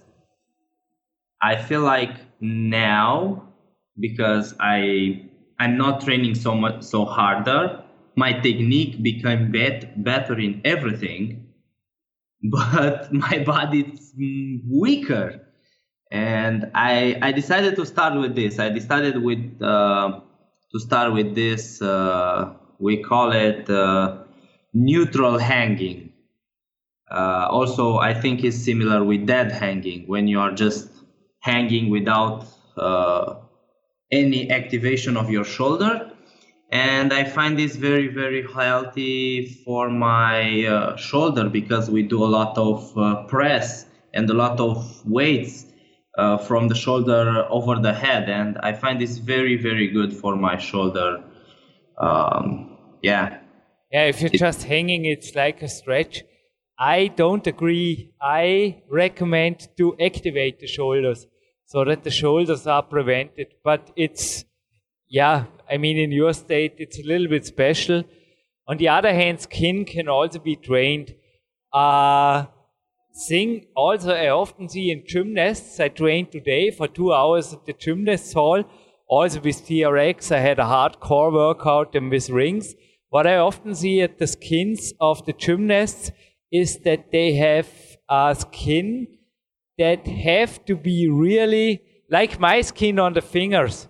I feel like now because I I'm not training so much so harder, my technique became bet, better in everything, [laughs] but my body is weaker. And I I decided to start with this. I decided with uh, to start with this. Uh, we call it uh, neutral hanging. Uh, also, I think is similar with dead hanging when you are just hanging without uh, any activation of your shoulder. And I find this very, very healthy for my uh, shoulder because we do a lot of uh, press and a lot of weights uh, from the shoulder over the head. And I find this very, very good for my shoulder. Um, yeah. Yeah, if you're just hanging, it's like a stretch. I don't agree. I recommend to activate the shoulders so that the shoulders are prevented. But it's, yeah, I mean, in your state, it's a little bit special. On the other hand, skin can also be trained. Uh, thing also I often see in gymnasts. I trained today for two hours at the gymnast hall. Also with TRX, I had a hardcore workout and with rings. What I often see at the skins of the gymnasts is that they have a skin that have to be really like my skin on the fingers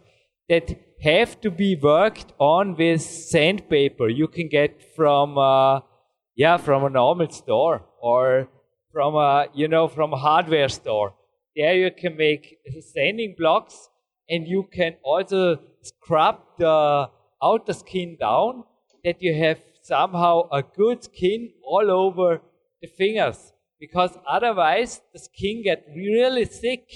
that have to be worked on with sandpaper you can get from uh, yeah from a normal store or from a you know from a hardware store there you can make sanding blocks and you can also scrub the outer skin down that you have somehow a good skin all over the fingers because otherwise the skin gets really thick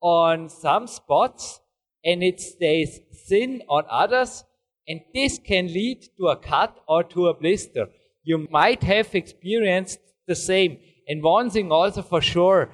on some spots and it stays thin on others and this can lead to a cut or to a blister. You might have experienced the same. And one thing also for sure,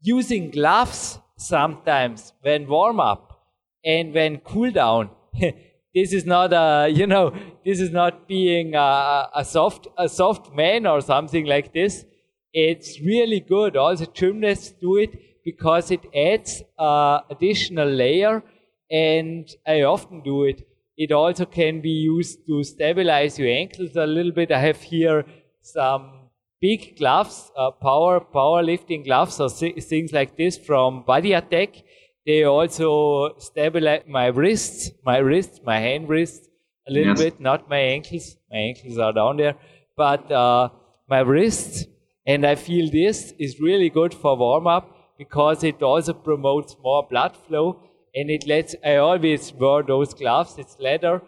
using gloves sometimes when warm up and when cool down. [laughs] this is not a, you know, this is not being a, a soft, a soft man or something like this. It's really good. All the gymnasts do it because it adds uh, additional layer and I often do it. It also can be used to stabilize your ankles a little bit. I have here some big gloves, uh, power powerlifting gloves or things like this from Body Attack. They also stabilize my wrists, my wrists, my hand wrists a little yes. bit, not my ankles. My ankles are down there, but uh, my wrists and I feel this is really good for warm up because it also promotes more blood flow and it lets, I always wear those gloves, it's leather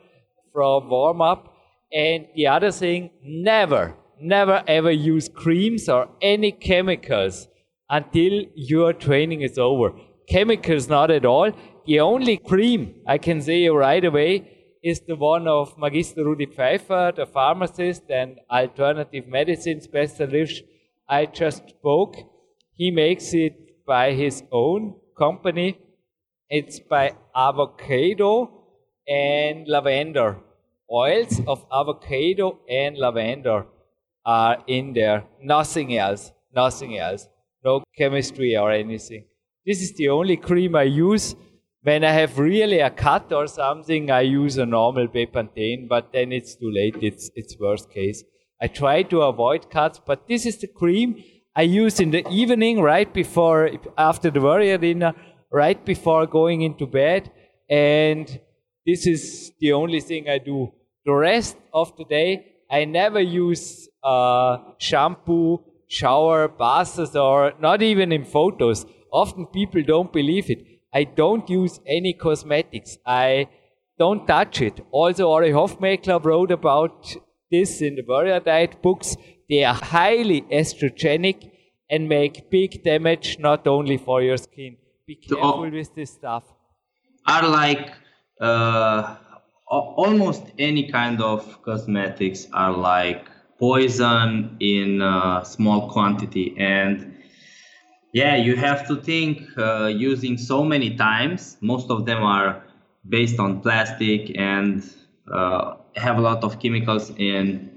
from warm up. And the other thing, never, never ever use creams or any chemicals until your training is over. Chemicals, not at all. The only cream I can say right away is the one of Magister Rudi Pfeiffer, the pharmacist and alternative medicine specialist I just spoke. He makes it by his own company. It's by avocado and lavender. Oils of avocado and lavender are in there. Nothing else. Nothing else. No chemistry or anything. This is the only cream I use. When I have really a cut or something, I use a normal Bepanthen, but then it's too late. It's, it's worst case. I try to avoid cuts, but this is the cream I use in the evening, right before, after the warrior dinner, right before going into bed. And this is the only thing I do. The rest of the day, I never use uh, shampoo, shower, baths, or not even in photos. Often people don't believe it. I don't use any cosmetics. I don't touch it. Also, Ori Hofmeckler wrote about this in the warrior diet books. They are highly estrogenic and make big damage not only for your skin. Be careful so, with this stuff. Are like uh, almost any kind of cosmetics are like poison in a small quantity and yeah you have to think uh, using so many times most of them are based on plastic and uh, have a lot of chemicals in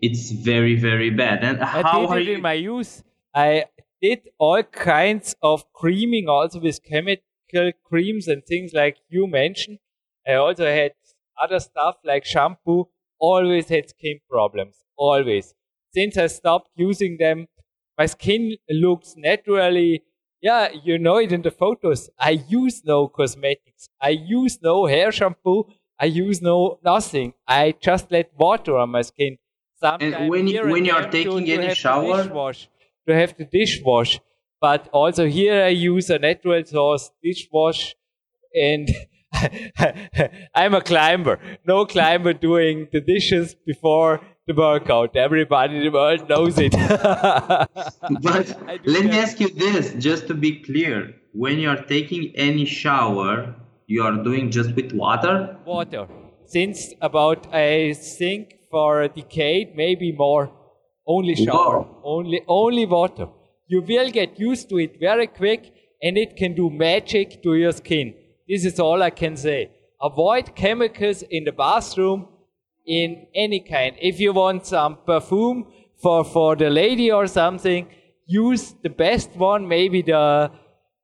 it's very very bad and I how did are it you in my youth. I did all kinds of creaming also with chemical creams and things like you mentioned. I also had other stuff like shampoo. Always had skin problems. Always. Since I stopped using them, my skin looks naturally. Yeah, you know it in the photos. I use no cosmetics. I use no hair shampoo. I use no nothing. I just let water on my skin. Sometimes when you- and when you are to- taking to any have shower- dishwash, to have the dishwash. But also here I use a natural source dishwash and [laughs] I'm a climber. No climber doing the dishes before the workout. Everybody in the world knows it. [laughs] but [laughs] let me ask you this just to be clear when you are taking any shower you are doing just with water water. Since about I think for a decade, maybe more, only shower, only only water. You will get used to it very quick, and it can do magic to your skin. This is all I can say. Avoid chemicals in the bathroom in any kind. If you want some perfume for for the lady or something, use the best one. Maybe the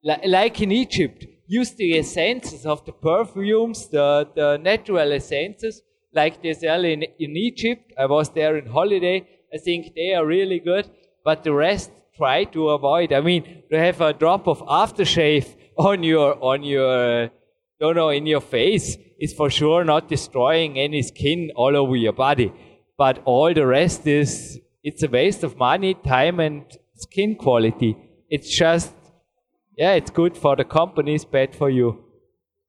like in Egypt, use the essences of the perfumes, the, the natural essences, like they sell in, in Egypt. I was there in holiday. I think they are really good, but the rest try to avoid. I mean, to have a drop of aftershave on your on your don't know in your face is for sure not destroying any skin all over your body, but all the rest is it's a waste of money, time, and skin quality. It's just yeah, it's good for the companies, bad for you.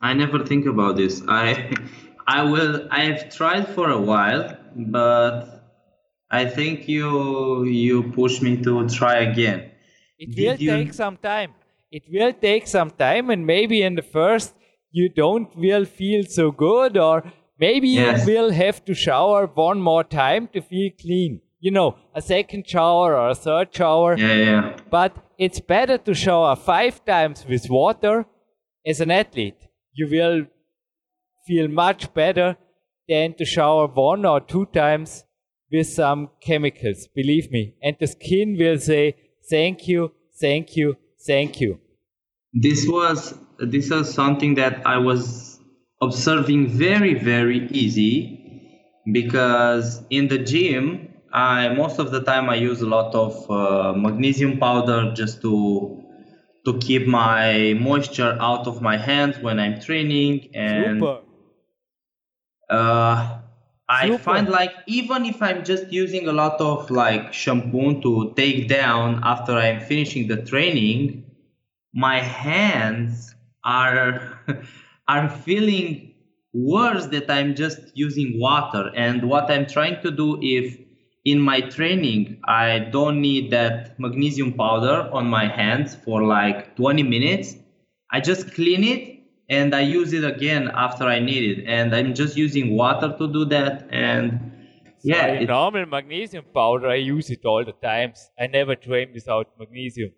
i never think about this i i will i have tried for a while but i think you you push me to try again It Did will you- take some time. It will take some time, and maybe in the first you don't will feel so good, or maybe Yes. you will have to shower one more time to feel clean. You know, a second shower or a third shower. yeah yeah But it's better to shower five times with water as an athlete. You will feel much better than to shower one or two times with some chemicals, believe me. And the skin will say, thank you, thank you, thank you. This was this was something that I was observing very very easy because in the gym I most of the time I use a lot of uh, magnesium powder just to to keep my moisture out of my hands when I'm training and Super. uh, I Super. find like even if I'm just using a lot of like shampoo to take down after I'm finishing the training, my hands are [laughs] are feeling worse that I'm just using water. And what I'm trying to do if in my training I don't need that magnesium powder on my hands for like 20 minutes, I just clean it and I use it again after I need it. And I'm just using water to do that. And yeah, it- normal magnesium powder, I use it all the times. I never train without magnesium.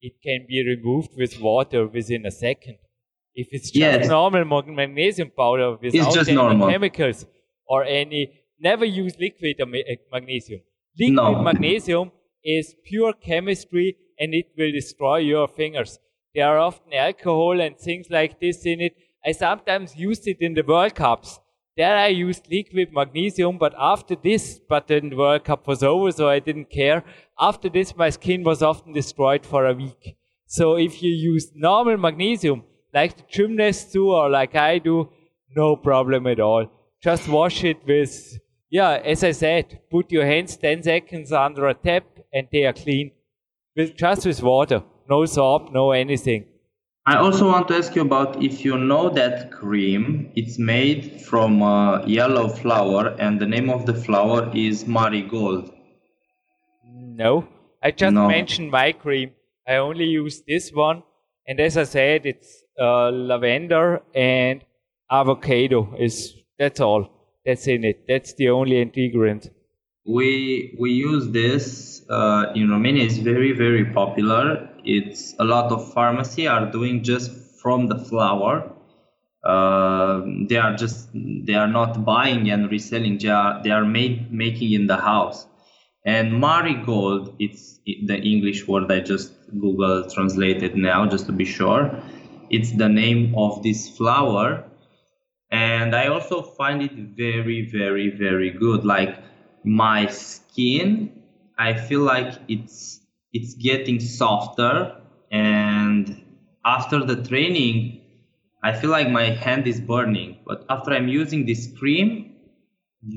It can be removed with water within a second. If it's just Yes. normal magnesium powder without any normal. chemicals or any, never use liquid uh, magnesium. Liquid No. [laughs] magnesium is pure chemistry and it will destroy your fingers. There are often alcohol and things like this in it. I sometimes used it in the World Cups. There I used liquid magnesium, but after this, but then the World Cup was over, so I didn't care. After this, my skin was often destroyed for a week. So if you use normal magnesium, like the gymnasts do or like I do, no problem at all. Just wash it with, yeah, as I said, put your hands 10 seconds under a tap and they are clean. With, just with water. No soap, no anything. I also want to ask you about if you know that cream. It's made from a yellow flower, and the name of the flower is marigold. No. I just No. mentioned my cream. I only use this one. And as I said, it's uh, lavender and avocado. Is That's all. That's in it. That's the only ingredient. we we use this uh, in Romania. It's very very popular. It's a lot of pharmacy are doing just from the flower. Uh, they are just they are not buying and reselling. They are they are made making in the house. And marigold, it's the English word I just Google translated now just to be sure. It's the name of this flower. And I also find it very, very, very good. Like my skin, I feel like it's it's getting softer and after the training I feel like my hand is burning. But after I'm using this cream,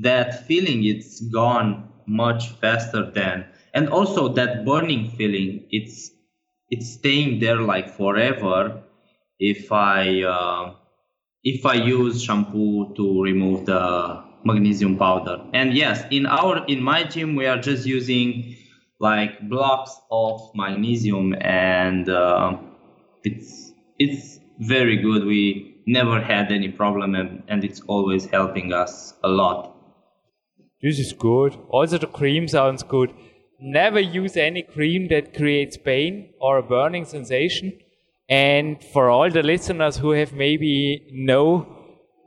that feeling it's gone much faster than and also that burning feeling it's it's staying there like forever if i uh, if i use shampoo to remove the magnesium powder and yes in our in my gym we are just using like blocks of magnesium and uh, it's it's very good we never had any problem and, and it's always helping us a lot this is good. Also, the cream sounds good. Never use any cream that creates pain or a burning sensation. And for all the listeners who have maybe no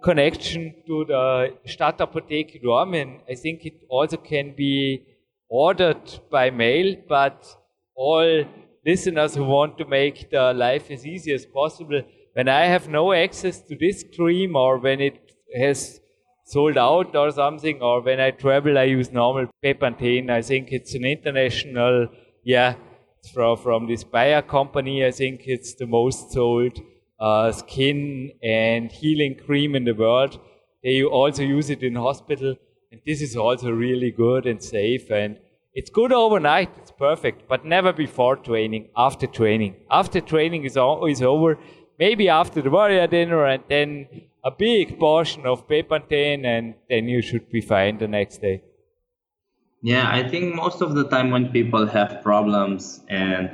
connection to the Stadtapotheke Dormen, I think it also can be ordered by mail, but all listeners who want to make their life as easy as possible, when I have no access to this cream or when it has sold out or something, or when I travel, I use normal Bepanthen. I think it's an international, yeah, from, from this Bayer company. I think it's the most sold uh, skin and healing cream in the world. They also use it in hospital, and this is also really good and safe. And it's good overnight, it's perfect, but never before training, after training. After training is, is over, maybe after the warrior dinner, and then a big portion of Bepanthen and then you should be fine the next day. Yeah, I think most of the time when people have problems and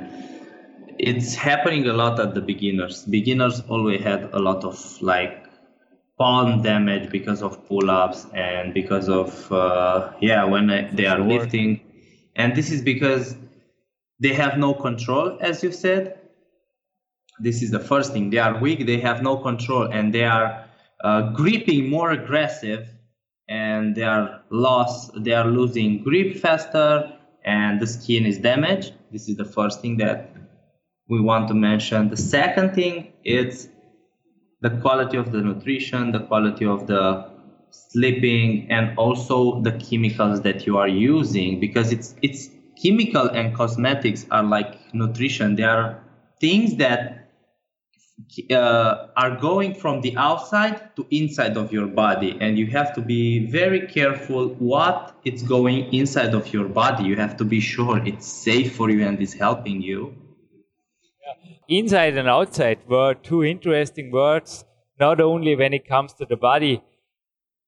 it's happening a lot at the beginners. Beginners always had a lot of like palm damage because of pull-ups and because of uh, yeah when they are lifting, and this is because they have no control, as you said. This is the first thing. They are weak. They have no control, and they are uh, gripping more aggressive and they are lost they are losing grip faster and the skin is damaged this is the first thing that we want to mention the second thing is the quality of the nutrition the quality of the sleeping and also the chemicals that you are using because it's it's chemical and cosmetics are like nutrition. They are things that uh, are going from the outside to inside of your body and you have to be very careful what it's going inside of your body. You have to be sure it's safe for you and is helping you. Inside and outside were two interesting words not only when it comes to the body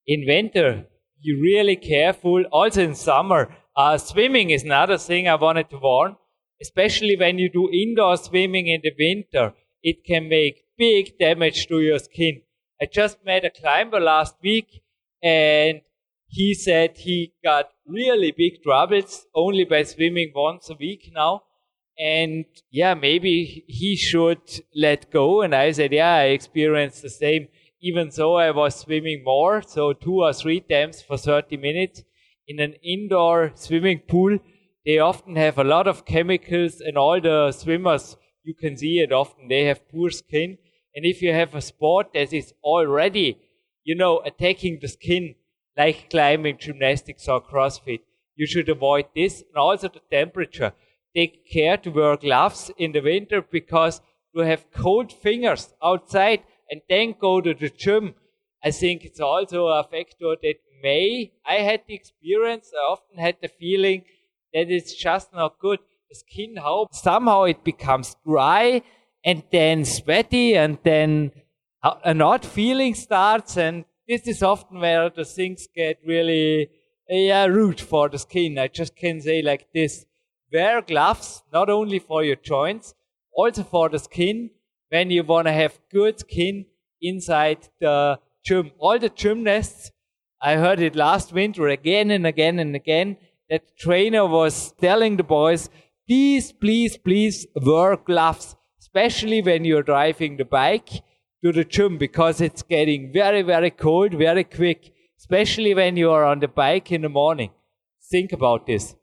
in winter you really careful also in summer uh, swimming is another thing i wanted to warn especially when you do indoor swimming in the winter it can make big damage to your skin. I just met a climber last week and he said he got really big troubles only by swimming once a week now. And yeah, maybe he should let go. And I said, yeah, I experienced the same. Even though I was swimming more, so two or three times for 30 minutes in an indoor swimming pool, they often have a lot of chemicals and all the swimmers you can see it often. They have poor skin. And if you have a sport that is already, you know, attacking the skin, like climbing, gymnastics, or CrossFit, you should avoid this. And also the temperature. Take care to wear gloves in the winter because you have cold fingers outside and then go to the gym. I think it's also a factor that may, I had the experience, I often had the feeling that it's just not good. The skin how somehow it becomes dry and then sweaty and then an odd feeling starts. And this is often where the things get really yeah rude for the skin. I just can say like this. Wear gloves not only for your joints also for the skin when you want to have good skin inside the gym all the gymnasts i heard it last winter again and again and again that trainer was telling the boys, please, please, please wear gloves, especially when you're driving the bike to the gym because it's getting very, very cold very quick, especially when you are on the bike in the morning. Think about this.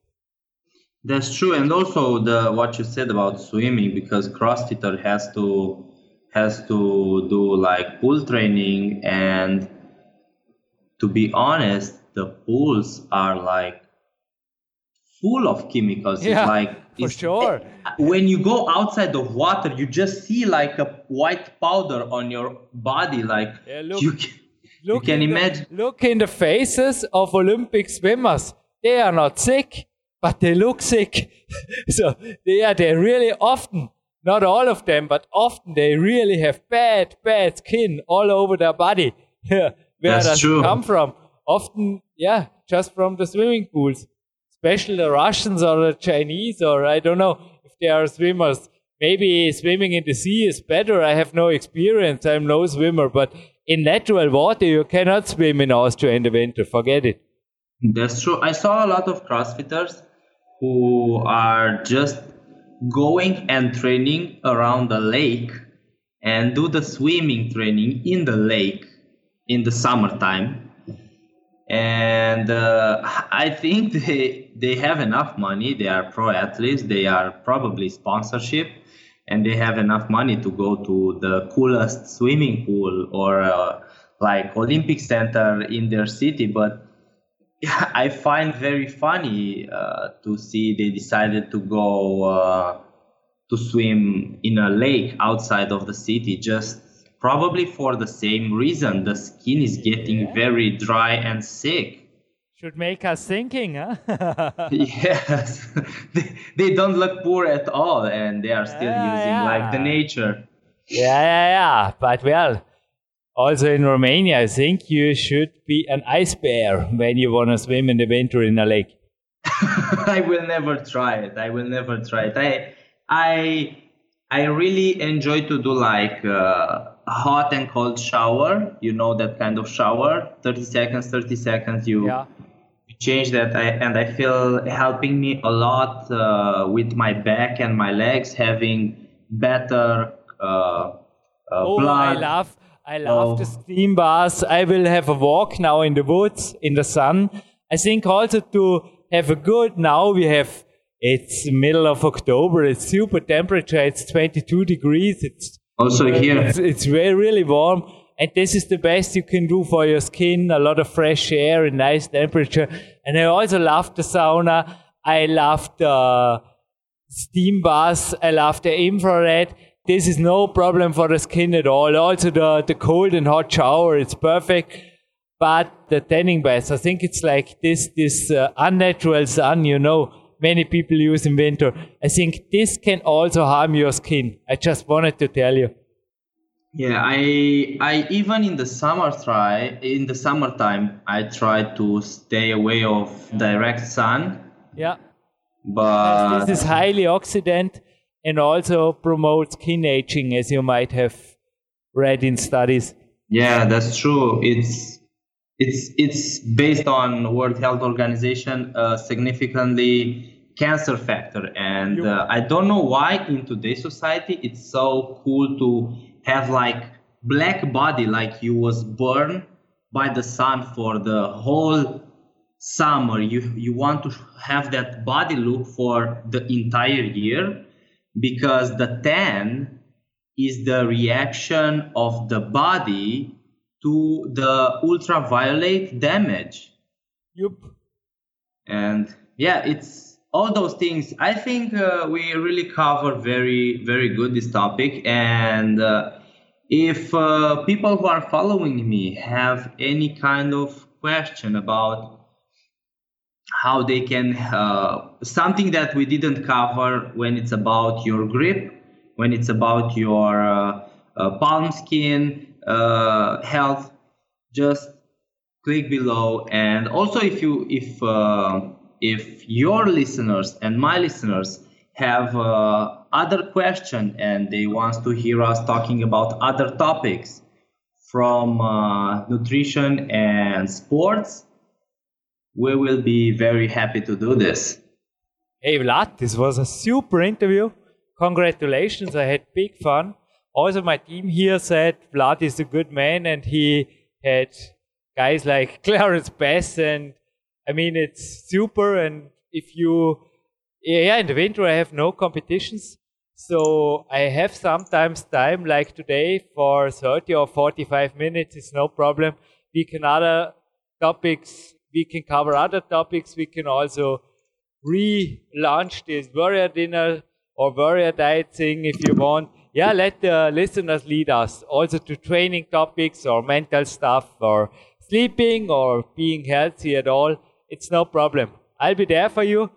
That's true, and also the what you said about swimming because CrossFitter has to has to do like pool training, and to be honest, the pools are like full of chemicals. Yeah, it's like [laughs] for it's, sure. When you go outside of water, you just see like a white powder on your body. Like Yeah, look. you can, you can in the- look in the faces of Olympic swimmers. They are not sick, but they look sick. [laughs] so they are they really often, not all of them, but often they really have bad, bad skin all over their body. [laughs] Where That's does true. it come from? Often, yeah, just from the swimming pools. Especially the Russians or the Chinese, or I don't know if they are swimmers. Maybe swimming in the sea is better. I have no experience. I'm no swimmer, but in natural water, you cannot swim in Austria in the winter. Forget it. That's true. I saw a lot of CrossFitters who are just going and training around the lake and do the swimming training in the lake in the summertime. And uh, [laughs] I think [laughs] they they have enough money. They are pro athletes. They are probably sponsorship, and they have enough money to go to the coolest swimming pool or uh, like Olympic Center in their city. But yeah, [laughs] I find very funny uh, to see they decided to go uh, to swim in a lake outside of the city just probably for the same reason. The skin is getting very dry and sick. Should make us thinking, huh? [laughs] [laughs] yes. They, they don't look poor at all and they are still Yeah, using like the nature. Yeah, yeah, yeah. But well, also in Romania, I think you should be an ice bear when you want to swim in the winter in a lake. [laughs] I will never try it. I will never try it. I I I really enjoy to do like uh, hot and cold shower. You know that kind of shower. Thirty seconds, thirty seconds. You Yeah. you change that, I, and I feel helping me a lot uh, with my back and my legs, having better uh, uh, Oh, blood. I love, I love the Oh. steam baths. I will have a walk now in the woods in the sun. I think also to have a good. Now we have. It's middle of October. It's super temperature. It's 22 degrees. It's also uh, here. It's, it's very, really warm. And this is the best you can do for your skin. A lot of fresh air and nice temperature. And I also love the sauna. I love the steam baths. I love the infrared. This is no problem for the skin at all. Also the, the cold and hot shower. It's perfect. But the tanning baths, I think it's like this, this uh, unnatural sun, you know, many people use in winter. I think this can also harm your skin. I just wanted to tell you. Yeah, I I even in the summer try in the summertime I try to stay away of direct sun, Yeah. but this is highly oxidant and also promotes skin aging, as you might have read in studies. yeah, that's true. It's it's it's based on World Health Organization uh, significantly cancer factor, and uh, I don't know why in today's society it's so cool to have like black body, like you was burned by the sun for the whole summer you you want to have that body look for the entire year because the tan is the reaction of the body to the ultraviolet damage. Yup. and yeah it's all those things. I think uh, we really cover very very good this topic. And uh, if uh, people who are following me have any kind of question about how they can uh, something that we didn't cover when it's about your grip when it's about your uh, uh, palm skin uh, health just click below. And also if you if uh, if your listeners and my listeners have uh, other question and they want to hear us talking about other topics from nutrition and sports we will be very happy to do this. Hey Vlad, this was a super interview. Congratulations, I had big fun. Also, my team here said Vlad is a good man and he had guys like [laughs] Clarence Bass and I mean, it's super. And if you, yeah, in the winter I have no competitions. So I have sometimes time like today for 30 or 45 minutes. It's no problem. We can other topics, we can cover other topics. We can also relaunch this warrior dinner or warrior diet thing if you want. Yeah, let the listeners lead us also to training topics or mental stuff or sleeping or being healthy at all. It's no problem. I'll be there for you.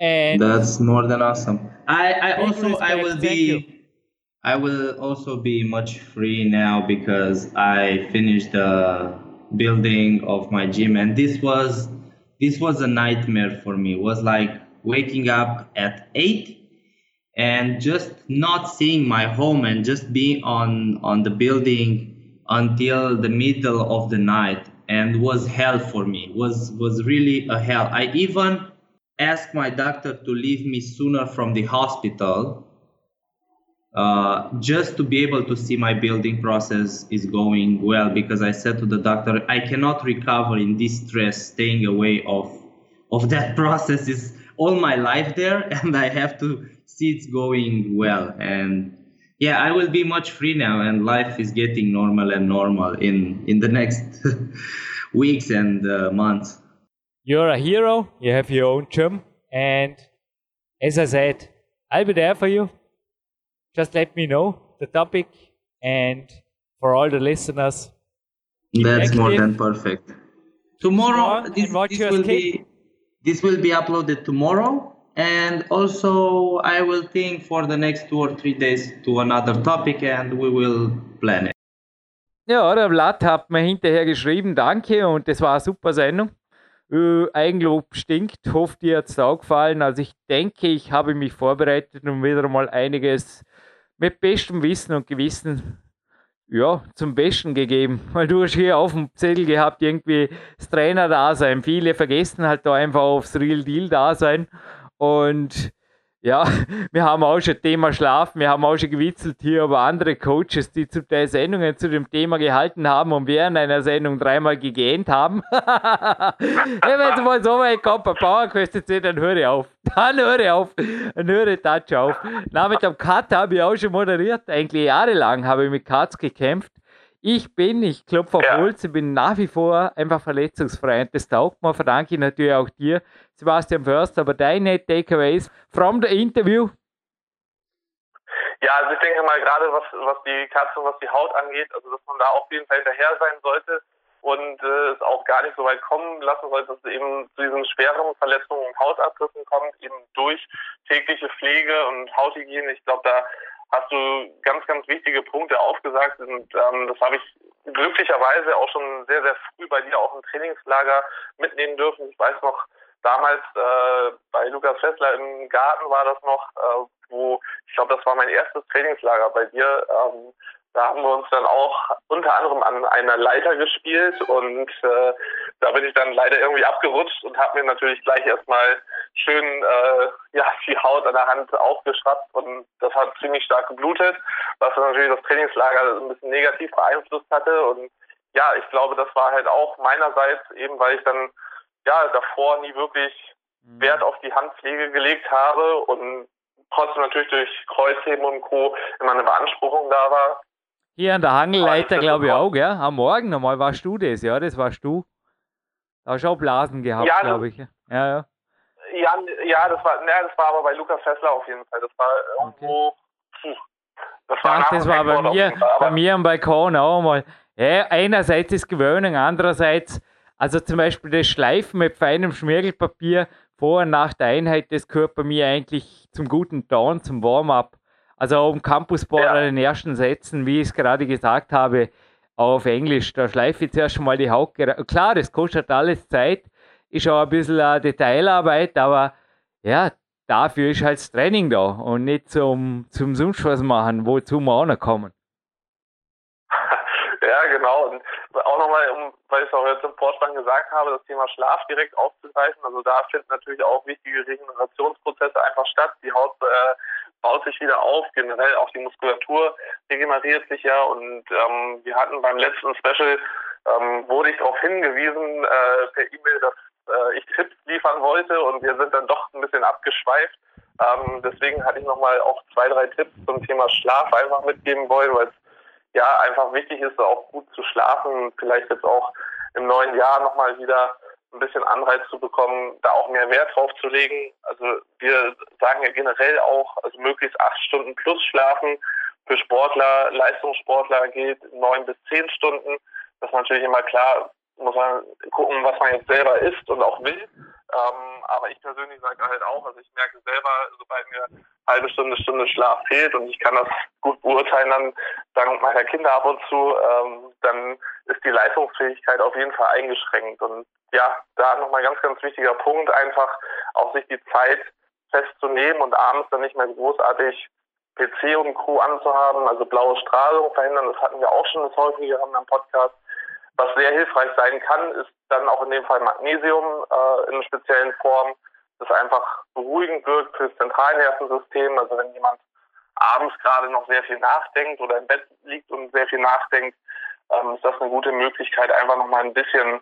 And that's more than awesome. I, I also respect. I will be I will also be much free now because I finished the building of my gym. And this was this was a nightmare for me. It was like waking up at eight and just not seeing my home and just being on on the building until the middle of the night and was hell for me. Was was really a hell. I even asked my doctor to leave me sooner from the hospital uh, just to be able to see my building process is going well because i said to the doctor i cannot recover in this stress staying away of of that [laughs] process. Is all my life there [laughs] and i have to see it's going well. And yeah i will be much free now and life is getting normal and normal in in the next [laughs] weeks and uh, months. You're a hero. You have your own gym. And as i said i'll be there for you just let me know the topic and for all the listeners that's more than perfect tomorrow this, this will be this will be uploaded tomorrow and also I will think for the next two or three days to another topic and we will plan it. Ja, der Vlad hat mir hinterher geschrieben, danke und das war eine super Sendung. Äh, Eigenlob stinkt, hoffe dir hat es auch gefallen. Also ich denke, ich habe mich vorbereitet und wieder mal einiges mit bestem Wissen und Gewissen ja, zum Besten gegeben. [laughs] Weil du hast hier auf dem Zettel gehabt, irgendwie das Trainer da sein. Viele vergessen halt da einfach aufs Real Deal da sein. Und ja, [laughs] wir haben auch schon Thema Schlafen, wir haben auch schon gewitzelt hier über andere Coaches, die zu der Sendungen zu dem Thema gehalten haben und während einer Sendung dreimal gegähnt haben. ja, [laughs] wenn es mal so weit kommt bei PowerQuest dann höre ich auf. [laughs] Dann höre ich auf. Dann höre ich Touch auf. Na, mit dem Cut habe ich auch schon moderiert. Eigentlich jahrelang habe ich mit Cuts gekämpft. Ich bin, ich klopfe auf ja. Holz, ich bin nach wie vor einfach verletzungsfrei. Und das taugt mir, verdanke ich natürlich auch dir, Sebastian Förster. Aber deine Takeaways from the interview? Ja, also ich denke mal gerade was, was die Katze und was die Haut angeht, also dass man da auf jeden Fall hinterher sein sollte und äh, es auch gar nicht so weit kommen lassen sollte, dass es eben zu diesen schweren Verletzungen und Hautabrissen kommt, eben durch tägliche Pflege und Hauthygiene. Ich glaube, da hast du ganz, ganz wichtige Punkte aufgesagt und ähm, das habe ich glücklicherweise auch schon sehr, sehr früh bei dir auch im Trainingslager mitnehmen dürfen. Ich weiß noch, damals äh, bei Lukas Fessler im Garten war das noch, äh, wo ich glaube, das war mein erstes Trainingslager bei dir. Ähm, da haben wir uns dann auch unter anderem an einer Leiter gespielt und äh, da bin ich dann leider irgendwie abgerutscht und habe mir natürlich gleich erstmal schön äh, ja die Haut an der Hand aufgeschraubt und das hat ziemlich stark geblutet, was dann natürlich das Trainingslager ein bisschen negativ beeinflusst hatte und ja, ich glaube, das war halt auch meinerseits eben, weil ich dann ja davor nie wirklich mhm. Wert auf die Handpflege gelegt habe und trotzdem natürlich durch Kreuzheben und Co. immer eine Beanspruchung da war, hier an der Hangelleiter, glaube ich, auch, gell? Am Morgen einmal warst du das, ja, das warst du. Da hast du auch Blasen gehabt, ja, glaube ich. Ja, ja. Ja, ja, das war, ne, das war aber bei Lukas Fessler auf jeden Fall. Das war irgendwo. Okay. Das war, Ach, das war bei mir, bei mir am Balkon auch mal. Ja, einerseits ist Gewöhnung, andererseits, also zum Beispiel das Schleifen mit feinem Schmirgelpapier vor und nach der Einheit, das gehört bei mir eigentlich zum guten Ton, zum Warm-up. Also auf dem Campusboard ja. in den ersten Sätzen, wie ich es gerade gesagt habe, auf Englisch. Da schleife ich zuerst mal die Haut. Klar, das kostet alles Zeit, ist auch ein bisschen Detailarbeit, aber ja, dafür ist halt das Training da und nicht zum, zum sonst was machen, wozu wir auch noch kommen. [laughs] Ja, genau. Und auch nochmal, um, weil ich es auch jetzt im Vorspann gesagt habe, das Thema Schlaf direkt aufzugreifen. Also da finden natürlich auch wichtige Regenerationsprozesse einfach statt. Die Haut äh, baut sich wieder auf, generell auch die Muskulatur regeneriert sich ja. Und ähm, wir hatten beim letzten Special, ähm, wurde ich darauf hingewiesen äh, per E-Mail, dass äh, ich Tipps liefern wollte und wir sind dann doch ein bisschen abgeschweift. Ähm, deswegen hatte ich nochmal auch zwei, drei Tipps zum Thema Schlaf einfach mitgeben wollen, weil es ja einfach wichtig ist, auch gut zu schlafen, vielleicht jetzt auch im neuen Jahr nochmal wieder ein bisschen Anreiz zu bekommen, da auch mehr Wert drauf zu legen. Also wir sagen ja generell auch, also möglichst acht Stunden plus schlafen. Für Sportler, Leistungssportler geht neun bis zehn Stunden. Das ist natürlich immer klar, muss man gucken, was man jetzt selber ist und auch will. Ähm, aber ich persönlich sage halt auch, also ich merke selber, sobald mir eine halbe Stunde, Stunde Schlaf fehlt und ich kann das gut beurteilen dann dank meiner Kinder ab und zu, ähm, dann ist die Leistungsfähigkeit auf jeden Fall eingeschränkt. Und ja, da nochmal ganz, ganz wichtiger Punkt, einfach auch sich die Zeit festzunehmen und abends dann nicht mehr großartig PC und Co. anzuhaben, also blaue Strahlung verhindern, das hatten wir auch schon das häufige am Podcast was sehr hilfreich sein kann, ist dann auch in dem Fall Magnesium äh, in speziellen Formen, das einfach beruhigend wirkt fürs Zentralnervensystem. Also wenn jemand abends gerade noch sehr viel nachdenkt oder im Bett liegt und sehr viel nachdenkt, ähm, ist das eine gute Möglichkeit, einfach nochmal ein bisschen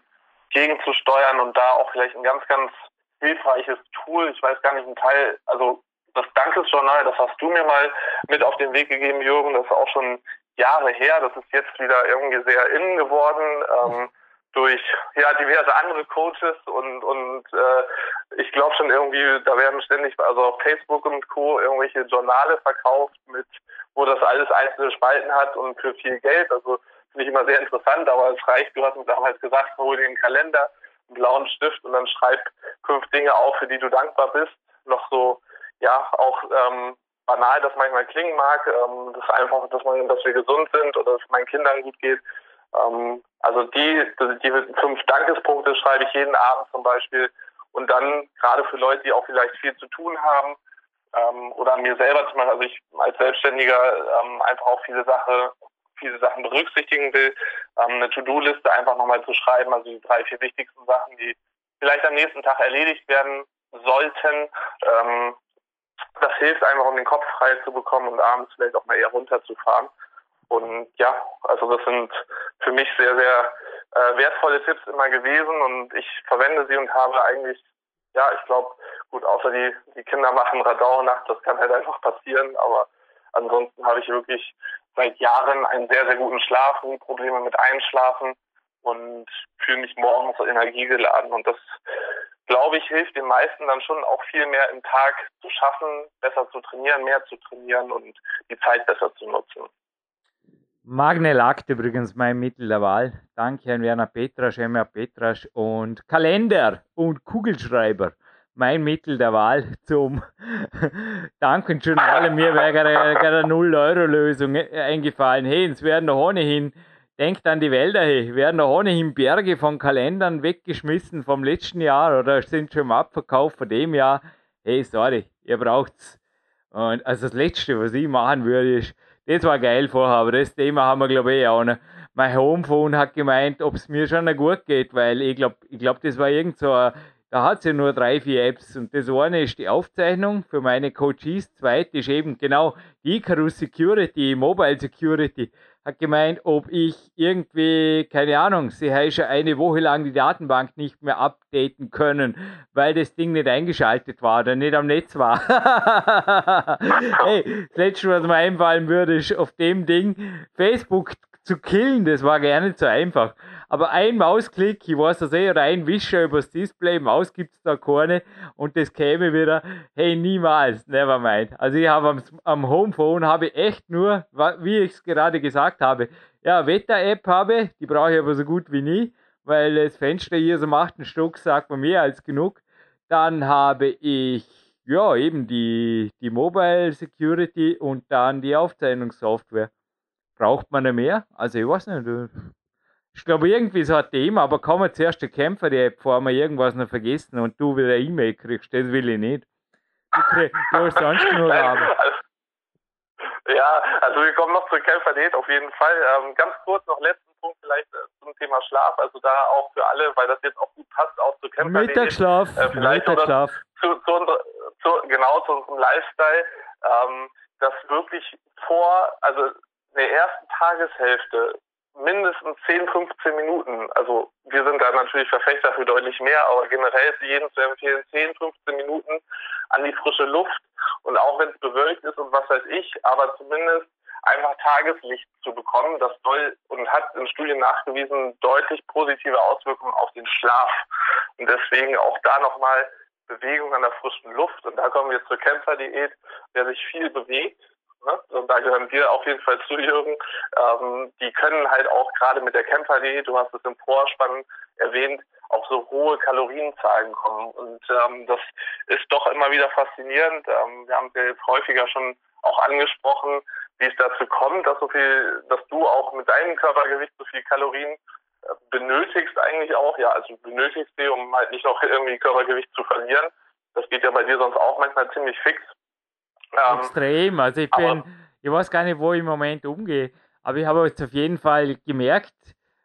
gegenzusteuern und da auch vielleicht ein ganz, ganz hilfreiches Tool, ich weiß gar nicht, ein Teil, also das Dankesjournal, das hast du mir mal mit auf den Weg gegeben, Jürgen, das ist auch schon Jahre her. Das ist jetzt wieder irgendwie sehr innen geworden. Ähm, durch ja diverse andere Coaches und und äh, ich glaube schon irgendwie da werden ständig also auf Facebook und Co irgendwelche Journale verkauft mit wo das alles einzelne Spalten hat und für viel Geld also finde ich immer sehr interessant aber es reicht du hast mir damals gesagt hol dir einen Kalender einen blauen Stift und dann schreib fünf Dinge auf für die du dankbar bist noch so ja auch ähm, banal das manchmal klingen mag, ähm, das einfach, dass man, dass wir gesund sind oder dass es meinen Kindern gut geht. Ähm, also die, die fünf Dankespunkte schreibe ich jeden Abend zum Beispiel. Und dann gerade für Leute, die auch vielleicht viel zu tun haben, ähm, oder mir selber zum Beispiel, also ich als Selbstständiger ähm, einfach auch viele Sachen, viele Sachen berücksichtigen will, ähm, eine To-Do-Liste einfach nochmal zu schreiben, also die drei, vier wichtigsten Sachen, die vielleicht am nächsten Tag erledigt werden sollten, ähm, das hilft einfach, um den Kopf frei zu bekommen und abends vielleicht auch mal eher runterzufahren. Und ja, also das sind für mich sehr, sehr äh, wertvolle Tipps immer gewesen und ich verwende sie und habe eigentlich, ja, ich glaube, gut, außer die, die Kinder machen Radau nachts, das kann halt einfach passieren, aber ansonsten habe ich wirklich seit Jahren einen sehr, sehr guten Schlaf, nie Probleme mit Einschlafen und fühle mich morgens energiegeladen und das glaube ich, hilft den meisten dann schon auch viel mehr im Tag zu schaffen, besser zu trainieren, mehr zu trainieren und die Zeit besser zu nutzen. Magne Lakt übrigens mein Mittel der Wahl. Danke an Werner Petrasch, Emma Petrasch und Kalender und Kugelschreiber. Mein Mittel der Wahl zum [laughs] Danken schon alle mir wäre eine 0-Euro-Lösung eingefallen. Hey, es werden noch ohnehin Denkt an die Wälder, hey. Werden da ohnehin Berge von Kalendern weggeschmissen vom letzten Jahr oder sind schon im Abverkauf von dem Jahr? Hey, sorry, ihr braucht's. Und also das Letzte, was ich machen würde, ist, das war geil vorher, aber das Thema haben wir, glaube ich, eh auch noch. Mein Homephone hat gemeint, ob es mir schon gut geht, weil ich glaube, ich glaub, das war irgend so ein, da hat es ja nur drei, vier Apps. Und das eine ist die Aufzeichnung für meine Coaches. Zweite ist eben genau die Icarus Security, Mobile Security hat gemeint, ob ich irgendwie, keine Ahnung, sie hat schon eine Woche lang die Datenbank nicht mehr updaten können, weil das Ding nicht eingeschaltet war oder nicht am Netz war. [laughs] hey, das Letzte, was mir einfallen würde, ist auf dem Ding Facebook zu killen, das war gar nicht so einfach. Aber ein Mausklick, ich weiß das eh, oder Wischer übers Display, Maus gibt es da keine und das käme wieder, hey, niemals, never mind. Also ich habe am, am Homephone habe echt nur, wie ich es gerade gesagt habe, ja, Wetter-App habe, die brauche ich aber so gut wie nie, weil das Fenster hier so macht einen Stock, sagt man mehr als genug. Dann habe ich ja, eben die, die Mobile Security und dann die Aufzeichnungssoftware. Braucht man nicht mehr? Also ich weiß nicht. Ich glaube, irgendwie so ein Thema, aber kann man zuerst die Kämpfer die App, bevor wir irgendwas noch vergessen und du wieder eine E-Mail kriegst. Das will ich nicht. Du, krieg, du hast sonst genug Arbeit. Ja, also wir kommen noch zur Kämpferdiät auf jeden Fall. Ähm, ganz kurz noch letzten Punkt vielleicht äh, zum Thema Schlaf. Also da auch für alle, weil das jetzt auch gut passt, auch zur Kämpferdiät. Mittagsschlaf. Äh, vielleicht Mittagsschlaf. Zu, zu, zu, genau zu unserem Lifestyle, ähm, dass wirklich vor, also in der ersten Tageshälfte mindestens 10, 15 Minuten. Also wir sind da natürlich Verfechter für deutlich mehr, aber generell ist jedem zu empfehlen, 10, 15 Minuten an die frische Luft. Und auch wenn es bewölkt ist und was weiß ich, aber zumindest einfach Tageslicht zu bekommen, das soll und hat in Studien nachgewiesen deutlich positive Auswirkungen auf den Schlaf. Und deswegen auch da nochmal Bewegung an der frischen Luft. Und da kommen wir zur Kämpferdiät, der sich viel bewegt? Und da gehören wir auf jeden Fall zu, Jürgen. Ähm, die können halt auch gerade mit der Kämpferdiät, du hast es im Vorspann erwähnt, auf so hohe Kalorienzahlen kommen. Und ähm, das ist doch immer wieder faszinierend. Ähm, wir haben es ja jetzt häufiger schon auch angesprochen, wie es dazu kommt, dass so viel, dass du auch mit deinem Körpergewicht so viel Kalorien äh, benötigst eigentlich auch, ja, also benötigst sie, um halt nicht noch irgendwie Körpergewicht zu verlieren. Das geht ja bei dir sonst auch manchmal ziemlich fix. Ähm, Extrem. Also ich bin, ich weiß gar nicht, wo ich im Moment umgehe, aber ich habe jetzt auf jeden Fall gemerkt,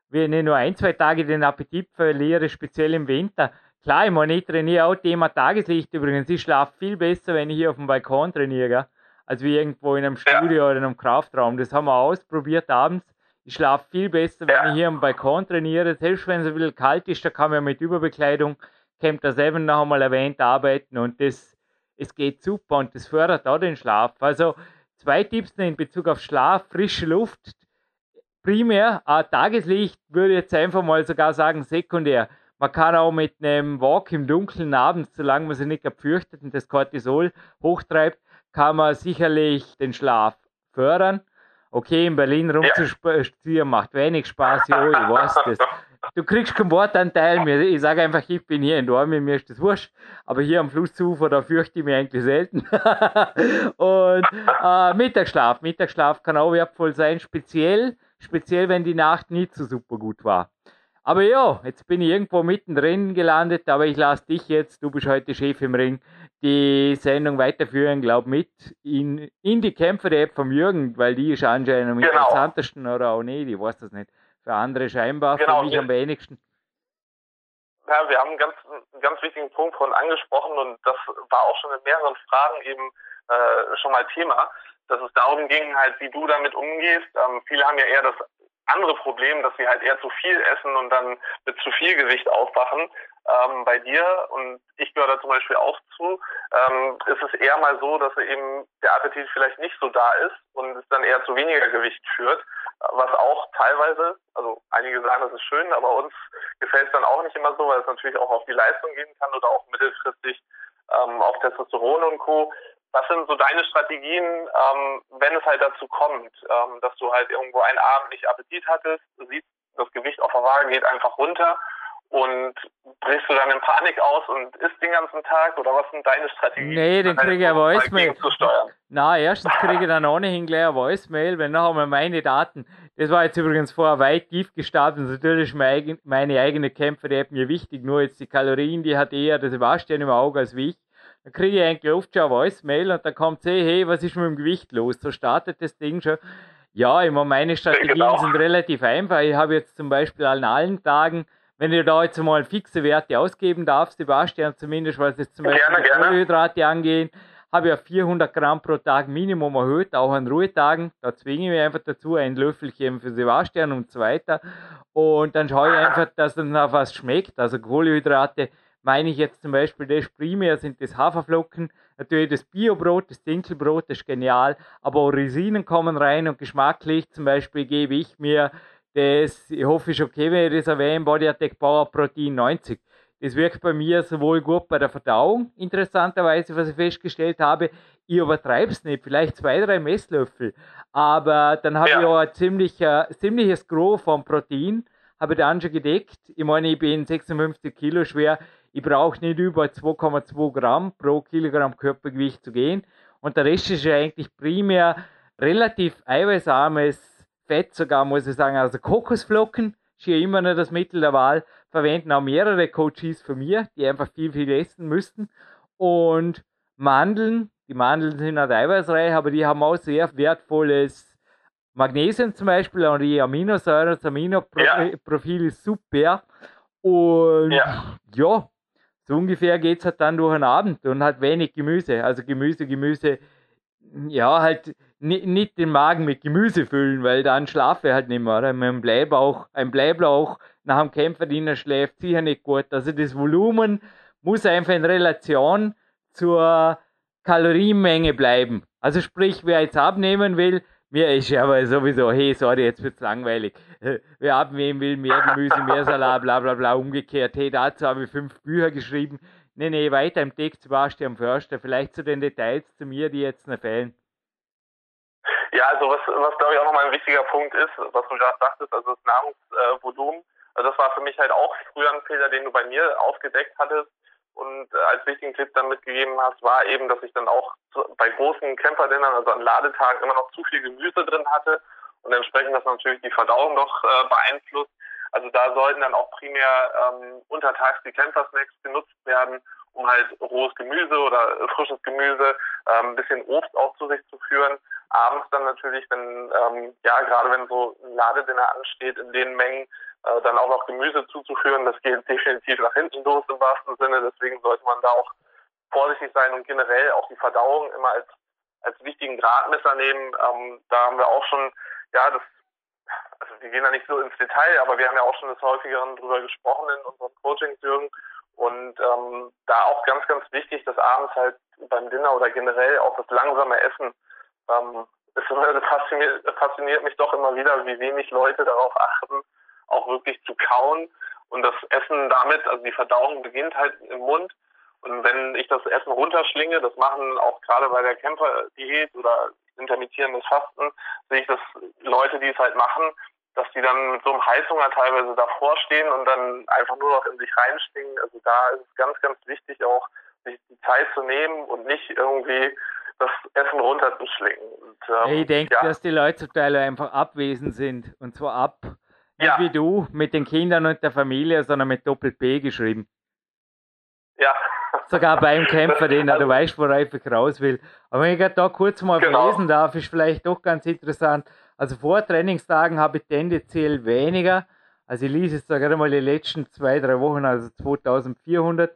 wenn ich nur ein, zwei Tage den Appetit verliere, speziell im Winter. Klar, ich meine, ich trainiere auch Thema Tageslicht übrigens. Ich schlafe viel besser, wenn ich hier auf dem Balkon trainiere, als wie irgendwo in einem Studio ja. oder in einem Kraftraum. Das haben wir ausprobiert abends. Ich schlafe viel besser, wenn ja. ich hier am Balkon trainiere. Selbst wenn es ein bisschen kalt ist, da kann man mit Überbekleidung, kommt das eben noch einmal erwähnt, arbeiten und das es geht super und das fördert auch den Schlaf. Also zwei Tipps in Bezug auf Schlaf, frische Luft, primär, äh, Tageslicht würde ich jetzt einfach mal sogar sagen sekundär. Man kann auch mit einem Walk im Dunkeln abends, solange man sich nicht fürchtet und das Cortisol hochtreibt, kann man sicherlich den Schlaf fördern. Okay, in Berlin rumzuspazieren macht wenig Spaß, jo, ich weiß das. [laughs] Du kriegst keinen Wortanteil mehr. Ich sage einfach, ich bin hier in Dortmund, mir ist das wurscht. Aber hier am Flussufer, da fürchte ich mich eigentlich selten. [laughs] und äh, Mittagsschlaf. Mittagsschlaf kann auch wertvoll sein, speziell, speziell wenn die Nacht nicht so super gut war. Aber ja, jetzt bin ich irgendwo mittendrin gelandet, aber ich lasse dich jetzt, du bist heute Chef im Ring, die Sendung weiterführen, glaub mit, in, in die Kämpfe der App vom Jürgen, weil die ist anscheinend am genau. interessantesten oder auch nicht, ich weiß das nicht. Für andere scheinbar, genau, für mich am wenigsten. Ja, wir haben einen ganz, einen ganz wichtigen Punkt von angesprochen und das war auch schon in mehreren Fragen eben äh, schon mal Thema, dass es darum ging, halt, wie du damit umgehst. Ähm, viele haben ja eher das andere Problem, dass sie halt eher zu viel essen und dann mit zu viel Gewicht aufwachen. Ähm, bei dir, und ich gehöre da zum Beispiel auch zu, ähm, ist es eher mal so, dass eben der Appetit vielleicht nicht so da ist und es dann eher zu weniger Gewicht führt, was auch teilweise, also einige sagen, das ist schön, aber uns gefällt es dann auch nicht immer so, weil es natürlich auch auf die Leistung gehen kann oder auch mittelfristig ähm, auf Testosteron und Co. Was sind so deine Strategien, ähm, wenn es halt dazu kommt, ähm, dass du halt irgendwo einen Abend nicht Appetit hattest, siehst, das Gewicht auf der Waage geht einfach runter und brichst du dann in Panik aus und isst den ganzen Tag oder was sind deine Strategien? Nee, den kriege ich ja Voicemail. Na, erstens kriege ich dann ohnehin gleich ein Voicemail, wenn nachher mal meine Daten, das war jetzt übrigens vorher weit tief gestartet, natürlich meine eigene Kämpfe, die hat mir wichtig, nur jetzt die Kalorien, die hat eher das Sebastian im Auge als wie ich. Dann kriege ich eigentlich oft schon ein Voicemail und dann kommt sie, hey, was ist mit dem Gewicht los? So startet das Ding schon. Ja, immer meine Strategien genau. sind relativ einfach. Ich habe jetzt zum Beispiel an allen Tagen, wenn du da jetzt mal fixe Werte ausgeben darfst, Sebastian, zumindest was jetzt zum Beispiel gerne, gerne. Kohlenhydrate angehen, habe ich ja 400 Gramm pro Tag Minimum erhöht, auch an Ruhetagen. Da zwinge ich mich einfach dazu, ein Löffelchen für Sebastian und so weiter. Und dann schaue ich [laughs] einfach, dass dann noch was schmeckt. Also Kohlenhydrate meine ich jetzt zum Beispiel das primär sind das Haferflocken, natürlich das Biobrot, das Dinkelbrot, das ist genial, aber auch Resinen kommen rein und geschmacklich zum Beispiel gebe ich mir das, ich hoffe, ist okay, wenn ich das erwähne, Body Attack Power Protein 90. Das wirkt bei mir sowohl gut bei der Verdauung, interessanterweise, was ich festgestellt habe. Ich übertreibe es nicht, vielleicht zwei, drei Messlöffel. Aber dann habe ja. ich auch ein ziemlicher, ziemliches Gros vom Protein, habe ich dann schon gedeckt. Ich meine, ich bin 56 Kilo schwer ich brauche nicht über 2,2 Gramm pro Kilogramm Körpergewicht zu gehen. Und der Rest ist ja eigentlich primär relativ eiweißarmes Fett, sogar muss ich sagen. Also Kokosflocken ist hier immer noch das Mittel der Wahl. Verwenden auch mehrere Coaches von mir, die einfach viel, viel essen müssten. Und Mandeln, die Mandeln sind nicht eiweißreich, aber die haben auch sehr wertvolles Magnesium zum Beispiel und die Aminosäuren, das Aminoprofil ja. ist super. Und ja, ja so ungefähr geht es halt dann durch den Abend und hat wenig Gemüse. Also Gemüse, Gemüse, ja, halt nicht den Magen mit Gemüse füllen, weil dann schlafe ich halt nicht mehr. Oder? Ein Bleibauch, ein Bleiblauch nach dem Kämpferdiener schläft sicher nicht gut. Also das Volumen muss einfach in Relation zur Kalorienmenge bleiben. Also sprich, wer jetzt abnehmen will, mir ist ja aber sowieso, hey, sorry, jetzt wird's langweilig. [laughs] Wer abnehmen will, mehr Gemüse, mehr Salat, bla bla bla, umgekehrt. Hey, dazu habe ich fünf Bücher geschrieben. Nee, nee, weiter im Text warst du am Förster. Vielleicht zu den Details zu mir, die jetzt noch fehlen. Ja, also was, was glaube ich auch nochmal ein wichtiger Punkt ist, was du gerade sagtest, also das Nahrungsvolumen, also das war für mich halt auch früher ein Fehler, den du bei mir aufgedeckt hattest und als wichtigen Tipp dann mitgegeben hast, war eben, dass ich dann auch bei großen Camperdinnern, also an Ladetagen, immer noch zu viel Gemüse drin hatte und entsprechend das natürlich die Verdauung noch äh, beeinflusst. Also da sollten dann auch primär ähm, untertags die Camper-Snacks genutzt werden, um halt rohes Gemüse oder frisches Gemüse, ähm, ein bisschen Obst auch zu sich zu führen. Abends dann natürlich, wenn, ähm, ja, gerade wenn so ein Ladedinner ansteht, in den Mengen, äh, dann auch noch Gemüse zuzuführen, das geht definitiv nach hinten los im wahrsten Sinne. Deswegen sollte man da auch vorsichtig sein und generell auch die Verdauung immer als, als wichtigen Gradmesser nehmen. Ähm, da haben wir auch schon, ja, das, also wir gehen da nicht so ins Detail, aber wir haben ja auch schon des Häufigeren drüber gesprochen in unseren Coachings, Jürgen. Und ähm, da auch ganz, ganz wichtig, dass abends halt beim Dinner oder generell auch das langsame Essen ähm, [laughs] es fasziniert, fasziniert mich doch immer wieder, wie wenig Leute darauf achten, auch wirklich zu kauen. Und das Essen damit, also die Verdauung beginnt halt im Mund. Und wenn ich das Essen runterschlinge, das machen auch gerade bei der Camper-Diät oder intermittierendes Fasten, sehe ich, dass Leute, die es halt machen, dass die dann mit so einem Heißhunger teilweise davor stehen und dann einfach nur noch in sich reinstingen. Also da ist es ganz, ganz wichtig auch, sich die Zeit zu nehmen und nicht irgendwie das Essen runterzuschlingen. Und, ähm, ich denke, ja. dass die Leute zum Teil einfach abwesend sind. Und zwar ab, nicht ja. wie du, mit den Kindern und der Familie, sondern mit Doppel-P geschrieben. Ja. Sogar beim Kämpfer, [laughs] den also, du weißt, worauf ich raus will. Aber wenn ich da kurz mal genau. verlesen darf, ist vielleicht doch ganz interessant. Also vor Trainingstagen habe ich tendenziell weniger. Also ich lese jetzt da gerade mal die letzten zwei, drei Wochen, also 2400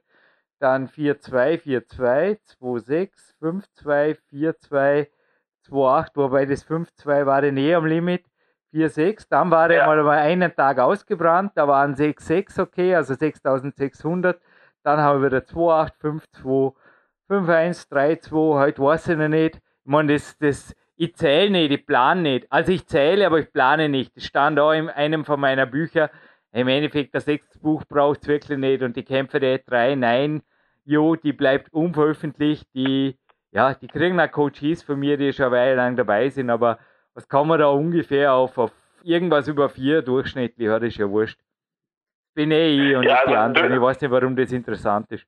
dann 4-2, 4-2, 2-6, 5-2, 4-2, 2-8, wobei das 5-2 war dann eh am Limit. 4-6, dann war er ja. mal einen Tag ausgebrannt, da waren 6-6 okay, also 6600. Dann haben wir wieder 2-8, 5-2, 5-1, 3-2, heute weiß ich noch nicht. Ich meine, das, das, ich zähle nicht, ich plane nicht. Also ich zähle, aber ich plane nicht. Das stand auch in einem von meiner Bücher. Im Endeffekt, das sechste Buch braucht es wirklich nicht und die Kämpfe der 3, nein, jo, die bleibt unveröffentlicht, die, ja, die kriegen auch Coaches von mir, die schon eine Weile lang dabei sind, aber was kann man da ungefähr auf, auf irgendwas über vier durchschnittlich, das ist ja wurscht. Bin eh ich und ja, nicht die also anderen, ich weiß nicht, warum das interessant ist.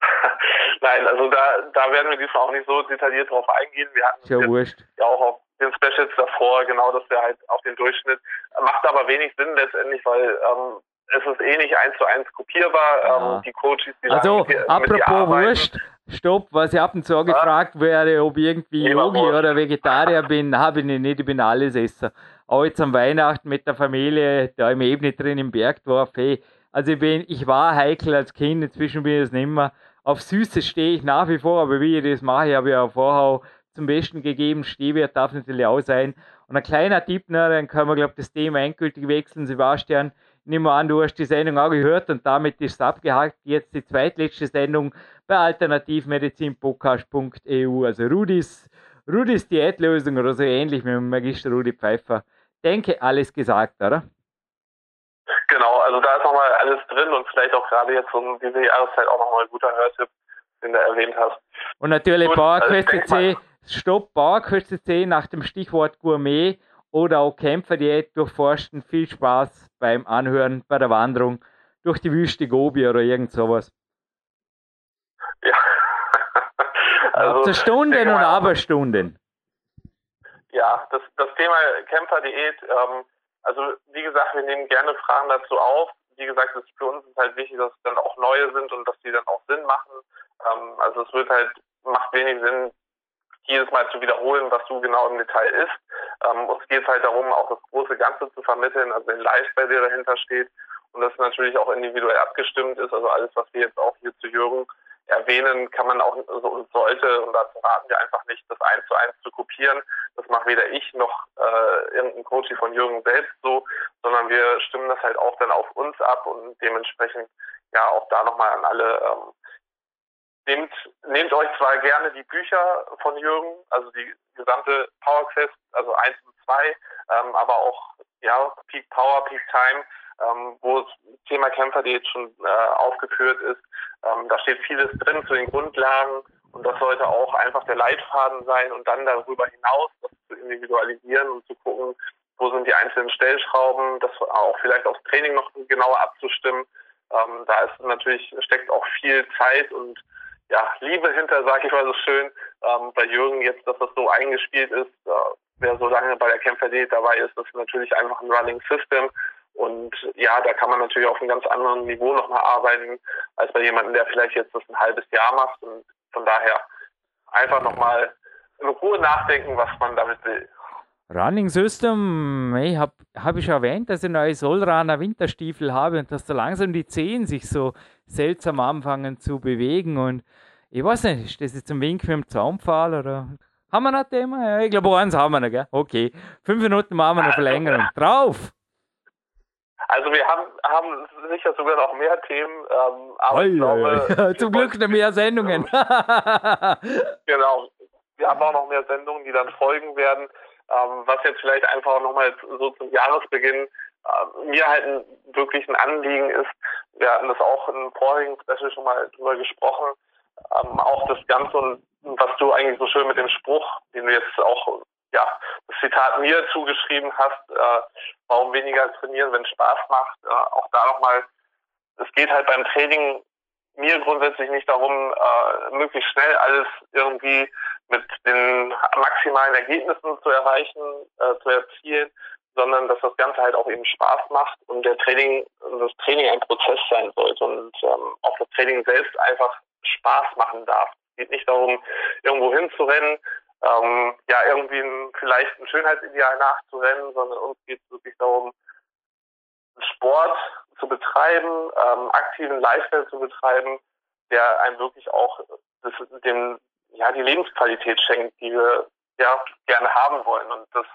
[laughs] Nein, also da, da werden wir diesmal auch nicht so detailliert drauf eingehen. Wir hatten ja, wurscht. ja auch auf den Specials davor, genau, dass wir halt auf den Durchschnitt, macht aber wenig Sinn letztendlich, weil ähm, es ist eh nicht eins zu eins kopierbar. Ja. Ähm, die Coaches, die Also, apropos Wurst, stopp, was ich ab und zu ja. gefragt werde, ob ich irgendwie Yogi oder Vegetarier bin, [laughs] habe ich nicht, ich bin alles Esser. Auch jetzt am Weihnachten mit der Familie, da im eben nicht drin im Bergdorf, hey, also ich bin, ich war heikel als Kind, inzwischen bin ich es nicht mehr. Auf Süßes stehe ich nach wie vor, aber wie ich das mache, habe ich ja vorher zum Besten gegeben. Stehwert darf natürlich auch sein. Und ein kleiner Tipp, ne, dann können wir, glaube ich, das Thema endgültig wechseln. Sebastian, nimm mal an, du hast die Sendung auch gehört und damit ist es abgehakt. Jetzt die zweitletzte Sendung bei alternativmedizinpodcast.eu, also Rudis, Rudis Diätlösung oder so ähnlich mit dem Magister Rudi Pfeiffer. Denke, alles gesagt, oder? Genau, also da ist nochmal alles drin und vielleicht auch gerade jetzt um diese Jahreszeit auch nochmal ein guter Hörtipp, den du erwähnt hast. Und natürlich Bauerquest C, Stopp, Bauerquest C nach dem Stichwort Gourmet oder auch Kämpferdiät durchforsten. Viel Spaß beim Anhören, bei der Wanderung durch die Wüste Gobi oder irgend sowas. Ja. [laughs] also, also Stunden und Aberstunden. Ja, das, das Thema Kämpferdiät, ähm, also wie gesagt, wir nehmen gerne Fragen dazu auf. Wie gesagt, es für uns ist halt wichtig, dass es dann auch neue sind und dass die dann auch Sinn machen. Ähm, also es wird halt, macht wenig Sinn, jedes Mal zu wiederholen, was so genau im Detail ist. Ähm, uns geht es halt darum, auch das große Ganze zu vermitteln, also den Lifestyle, der dahinter steht und das natürlich auch individuell abgestimmt ist. Also alles, was wir jetzt auch hier zu Jürgen erwähnen, kann man auch also, und sollte, und dazu raten wir einfach nicht, das eins zu eins zu kopieren. Das macht weder ich noch äh, irgendein Coach von Jürgen selbst so, sondern wir stimmen das halt auch dann auf uns ab und dementsprechend ja auch da nochmal an alle ähm, nehmt, nehmt euch zwar gerne die Bücher von Jürgen, also die gesamte Power Quest, also eins und zwei, ähm, aber auch ja Peak Power, Peak Time, ähm, wo das Thema Kämpfer, die jetzt schon äh, aufgeführt ist, ähm, da steht vieles drin zu den Grundlagen und das sollte auch einfach der Leitfaden sein und dann darüber hinaus das zu individualisieren und zu gucken, wo sind die einzelnen Stellschrauben, das auch vielleicht aufs Training noch genauer abzustimmen. Ähm, da ist natürlich steckt auch viel Zeit und ja, Liebe hinter, sage ich mal so schön. Ähm, bei Jürgen jetzt, dass das so eingespielt ist, äh, wer so lange bei der Kämpfer.de dabei ist, das ist natürlich einfach ein Running System. Und ja, da kann man natürlich auf einem ganz anderen Niveau nochmal arbeiten, als bei jemandem, der vielleicht jetzt das ein halbes Jahr macht. Und von daher einfach nochmal in Ruhe nachdenken, was man damit will. Running System, hey, habe hab ich erwähnt, dass ich neue Solrunner Winterstiefel habe und dass da langsam die Zehen sich so seltsam anfangen zu bewegen und ich weiß nicht, ist das jetzt ein Wink mit dem Zaunpfahl oder haben wir noch ein Thema? Ja, ich glaube, eins haben wir noch, gell? Okay. Fünf Minuten machen wir eine Verlängerung. [laughs] Drauf! Also wir haben, haben sicher sogar noch mehr Themen, ähm, aber Oi, glaube, [laughs] zum Glück noch mehr Sendungen. [laughs] genau. Wir haben auch noch mehr Sendungen, die dann folgen werden. Ähm, was jetzt vielleicht einfach nochmal so zum Jahresbeginn äh, mir halt ein, wirklich ein Anliegen ist. Wir hatten das auch im vorigen Special schon mal drüber gesprochen. Ähm, auch das Ganze und was du eigentlich so schön mit dem Spruch, den du jetzt auch ja, das Zitat mir zugeschrieben hast, äh, warum weniger trainieren, wenn es Spaß macht. Äh, auch da nochmal, es geht halt beim Training mir grundsätzlich nicht darum, äh, möglichst schnell alles irgendwie mit den maximalen Ergebnissen zu erreichen, äh, zu erzielen, sondern dass das Ganze halt auch eben Spaß macht und der Training, das Training ein Prozess sein sollte und ähm, auch das Training selbst einfach Spaß machen darf. Es geht nicht darum, irgendwo hinzurennen, ähm, ja, irgendwie ein, vielleicht ein Schönheitsideal nachzurennen, sondern uns geht es wirklich darum, Sport zu betreiben, ähm, aktiven Lifestyle zu betreiben, der einem wirklich auch das, dem, ja, die Lebensqualität schenkt, die wir ja gerne haben wollen. Und das,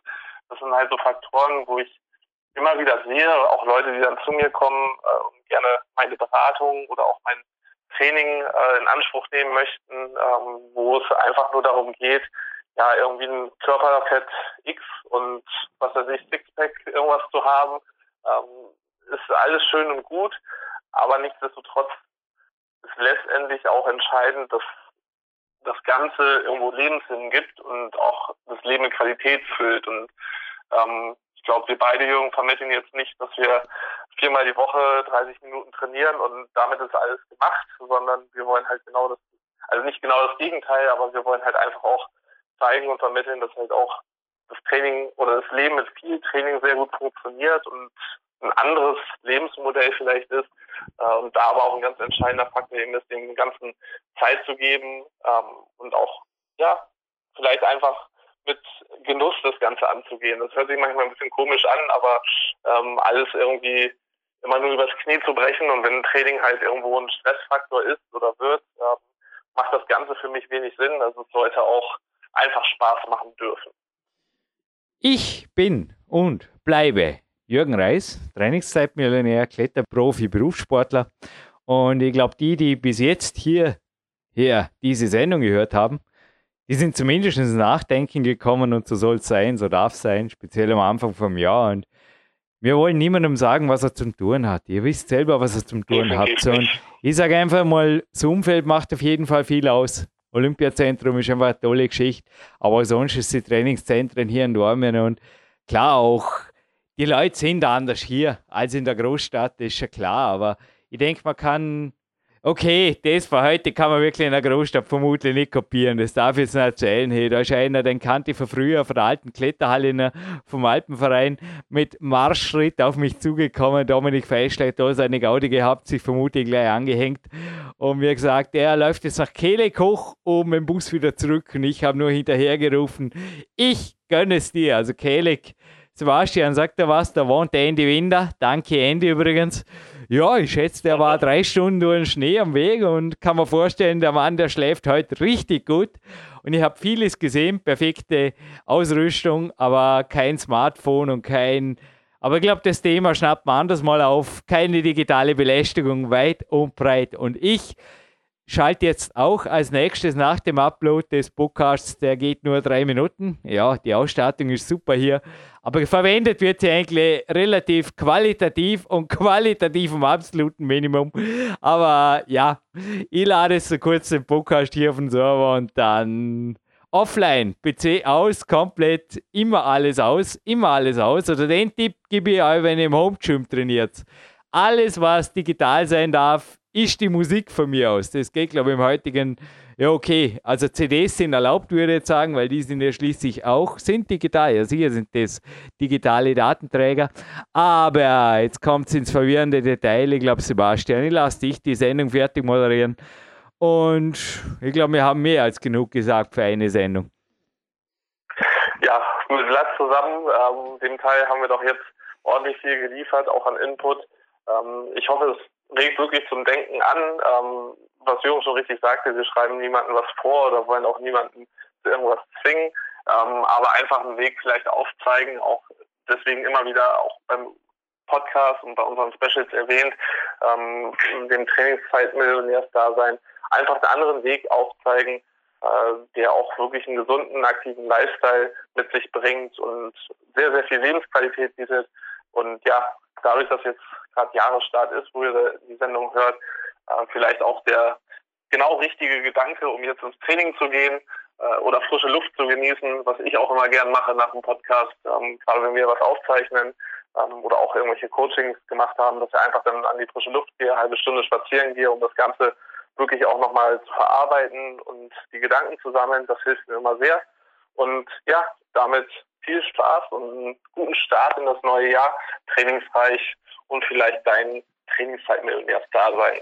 das sind halt so Faktoren, wo ich immer wieder sehe, auch Leute, die dann zu mir kommen äh, und gerne meine Beratung oder auch mein Training äh, in Anspruch nehmen möchten, ähm, wo es einfach nur darum geht, ja, irgendwie ein Körperfett X und was weiß ich, Sixpack irgendwas zu haben, ähm, ist alles schön und gut, aber nichtsdestotrotz ist letztendlich auch entscheidend, dass das Ganze irgendwo Lebenssinn gibt und auch das Leben mit Qualität füllt. Und ähm, ich glaube, wir beide Jungen vermitteln jetzt nicht, dass wir viermal die Woche 30 Minuten trainieren und damit ist alles gemacht, sondern wir wollen halt genau das, also nicht genau das Gegenteil, aber wir wollen halt einfach auch zeigen und vermitteln, dass halt auch das Training oder das Leben mit viel Training sehr gut funktioniert und ein anderes Lebensmodell vielleicht ist äh, und da aber auch ein ganz entscheidender Faktor eben ist, dem Ganzen Zeit zu geben ähm, und auch ja vielleicht einfach mit Genuss das Ganze anzugehen. Das hört sich manchmal ein bisschen komisch an, aber ähm, alles irgendwie immer nur übers Knie zu brechen und wenn ein Training halt irgendwo ein Stressfaktor ist oder wird, ähm, macht das Ganze für mich wenig Sinn. Also es sollte auch einfach Spaß machen dürfen. Ich bin und bleibe Jürgen Reis, Trainingszeitmillionär, Kletterprofi, Berufssportler. Und ich glaube, die, die bis jetzt hier, hier diese Sendung gehört haben, die sind zumindest ins Nachdenken gekommen und so soll es sein, so darf es sein, speziell am Anfang vom Jahr. Und wir wollen niemandem sagen, was er zum Tun hat. Ihr wisst selber, was er zum Tun hat. Und ich sage einfach mal, das Umfeld macht auf jeden Fall viel aus. Olympiazentrum ist einfach eine tolle Geschichte. Aber sonst ist die Trainingszentren hier in Dormen und klar auch, die Leute sind anders hier als in der Großstadt, das ist schon klar. Aber ich denke, man kann okay, das von heute kann man wirklich in der Großstadt vermutlich nicht kopieren. Das darf ich jetzt nicht erzählen. Hey, da ist einer, den kannte ich von früher, von der alten Kletterhalle vom Alpenverein, mit Marschschritt auf mich zugekommen. Dominik Feischler hat da seine Gaudi gehabt, sich vermutlich gleich angehängt. Und wie gesagt, er läuft jetzt nach Kehlek hoch und mit dem Bus wieder zurück. Und ich habe nur hinterhergerufen, ich gönne es dir. Also Kehlek, Sebastian, sagt er was, da wohnt der Andy Winder. Danke Andy übrigens. Ja, ich schätze, der war drei Stunden durch den Schnee am Weg und kann mir vorstellen, der Mann, der schläft heute richtig gut. Und ich habe vieles gesehen, perfekte Ausrüstung, aber kein Smartphone und kein. Aber ich glaube, das Thema schnappt man anders mal auf. Keine digitale Belästigung, weit und breit. Und ich schalte jetzt auch als nächstes nach dem Upload des Podcasts, der geht nur drei Minuten. Ja, die Ausstattung ist super hier. Aber verwendet wird sie eigentlich relativ qualitativ und [laughs] qualitativ im absoluten Minimum. Aber ja, ich lade so kurz den Podcast hier auf den Server und dann offline, PC aus, komplett, immer alles aus, immer alles aus. Oder also den Tipp gebe ich euch, wenn ihr im Home Gym trainiert. Alles, was digital sein darf, ist die Musik von mir aus. Das geht, glaube ich, im heutigen, ja, okay. Also CDs sind erlaubt, würde ich jetzt sagen, weil die sind ja schließlich auch, sind digital. Ja, sicher sind das digitale Datenträger. Aber jetzt kommt es ins verwirrende Detail. Ich glaube, Sebastian, ich lasse dich die Sendung fertig moderieren. Und ich glaube, wir haben mehr als genug gesagt für eine Sendung. Ja, mit Blatt zusammen. Ähm, dem Teil haben wir doch jetzt ordentlich viel geliefert, auch an Input. Ähm, ich hoffe, es regt wirklich zum Denken an. Ähm, was Jürgen schon richtig sagte, wir schreiben niemandem was vor oder wollen auch niemanden zu irgendwas zwingen, ähm, aber einfach einen Weg vielleicht aufzeigen, auch deswegen immer wieder auch beim Podcast und bei unseren Specials erwähnt, ähm, dem Trainingszeitmillionärs-Dasein, einfach einen anderen Weg aufzeigen, äh, der auch wirklich einen gesunden, aktiven Lifestyle mit sich bringt und sehr, sehr viel Lebensqualität bietet. Und ja, dadurch, dass jetzt gerade Jahresstart ist, wo ihr die Sendung hört, äh, vielleicht auch der genau richtige Gedanke, um jetzt ins Training zu gehen äh, oder frische Luft zu genießen, was ich auch immer gern mache nach dem Podcast, ähm, gerade wenn wir was aufzeichnen ähm, oder auch irgendwelche Coachings gemacht haben, dass ich einfach dann an die frische Luft gehe, eine halbe Stunde spazieren gehe, um das Ganze wirklich auch nochmal zu verarbeiten und die Gedanken zu sammeln. Das hilft mir immer sehr. Und ja, damit viel Spaß und einen guten Start in das neue Jahr, trainingsreich und vielleicht dein Trainingszeitmillionärstar sein.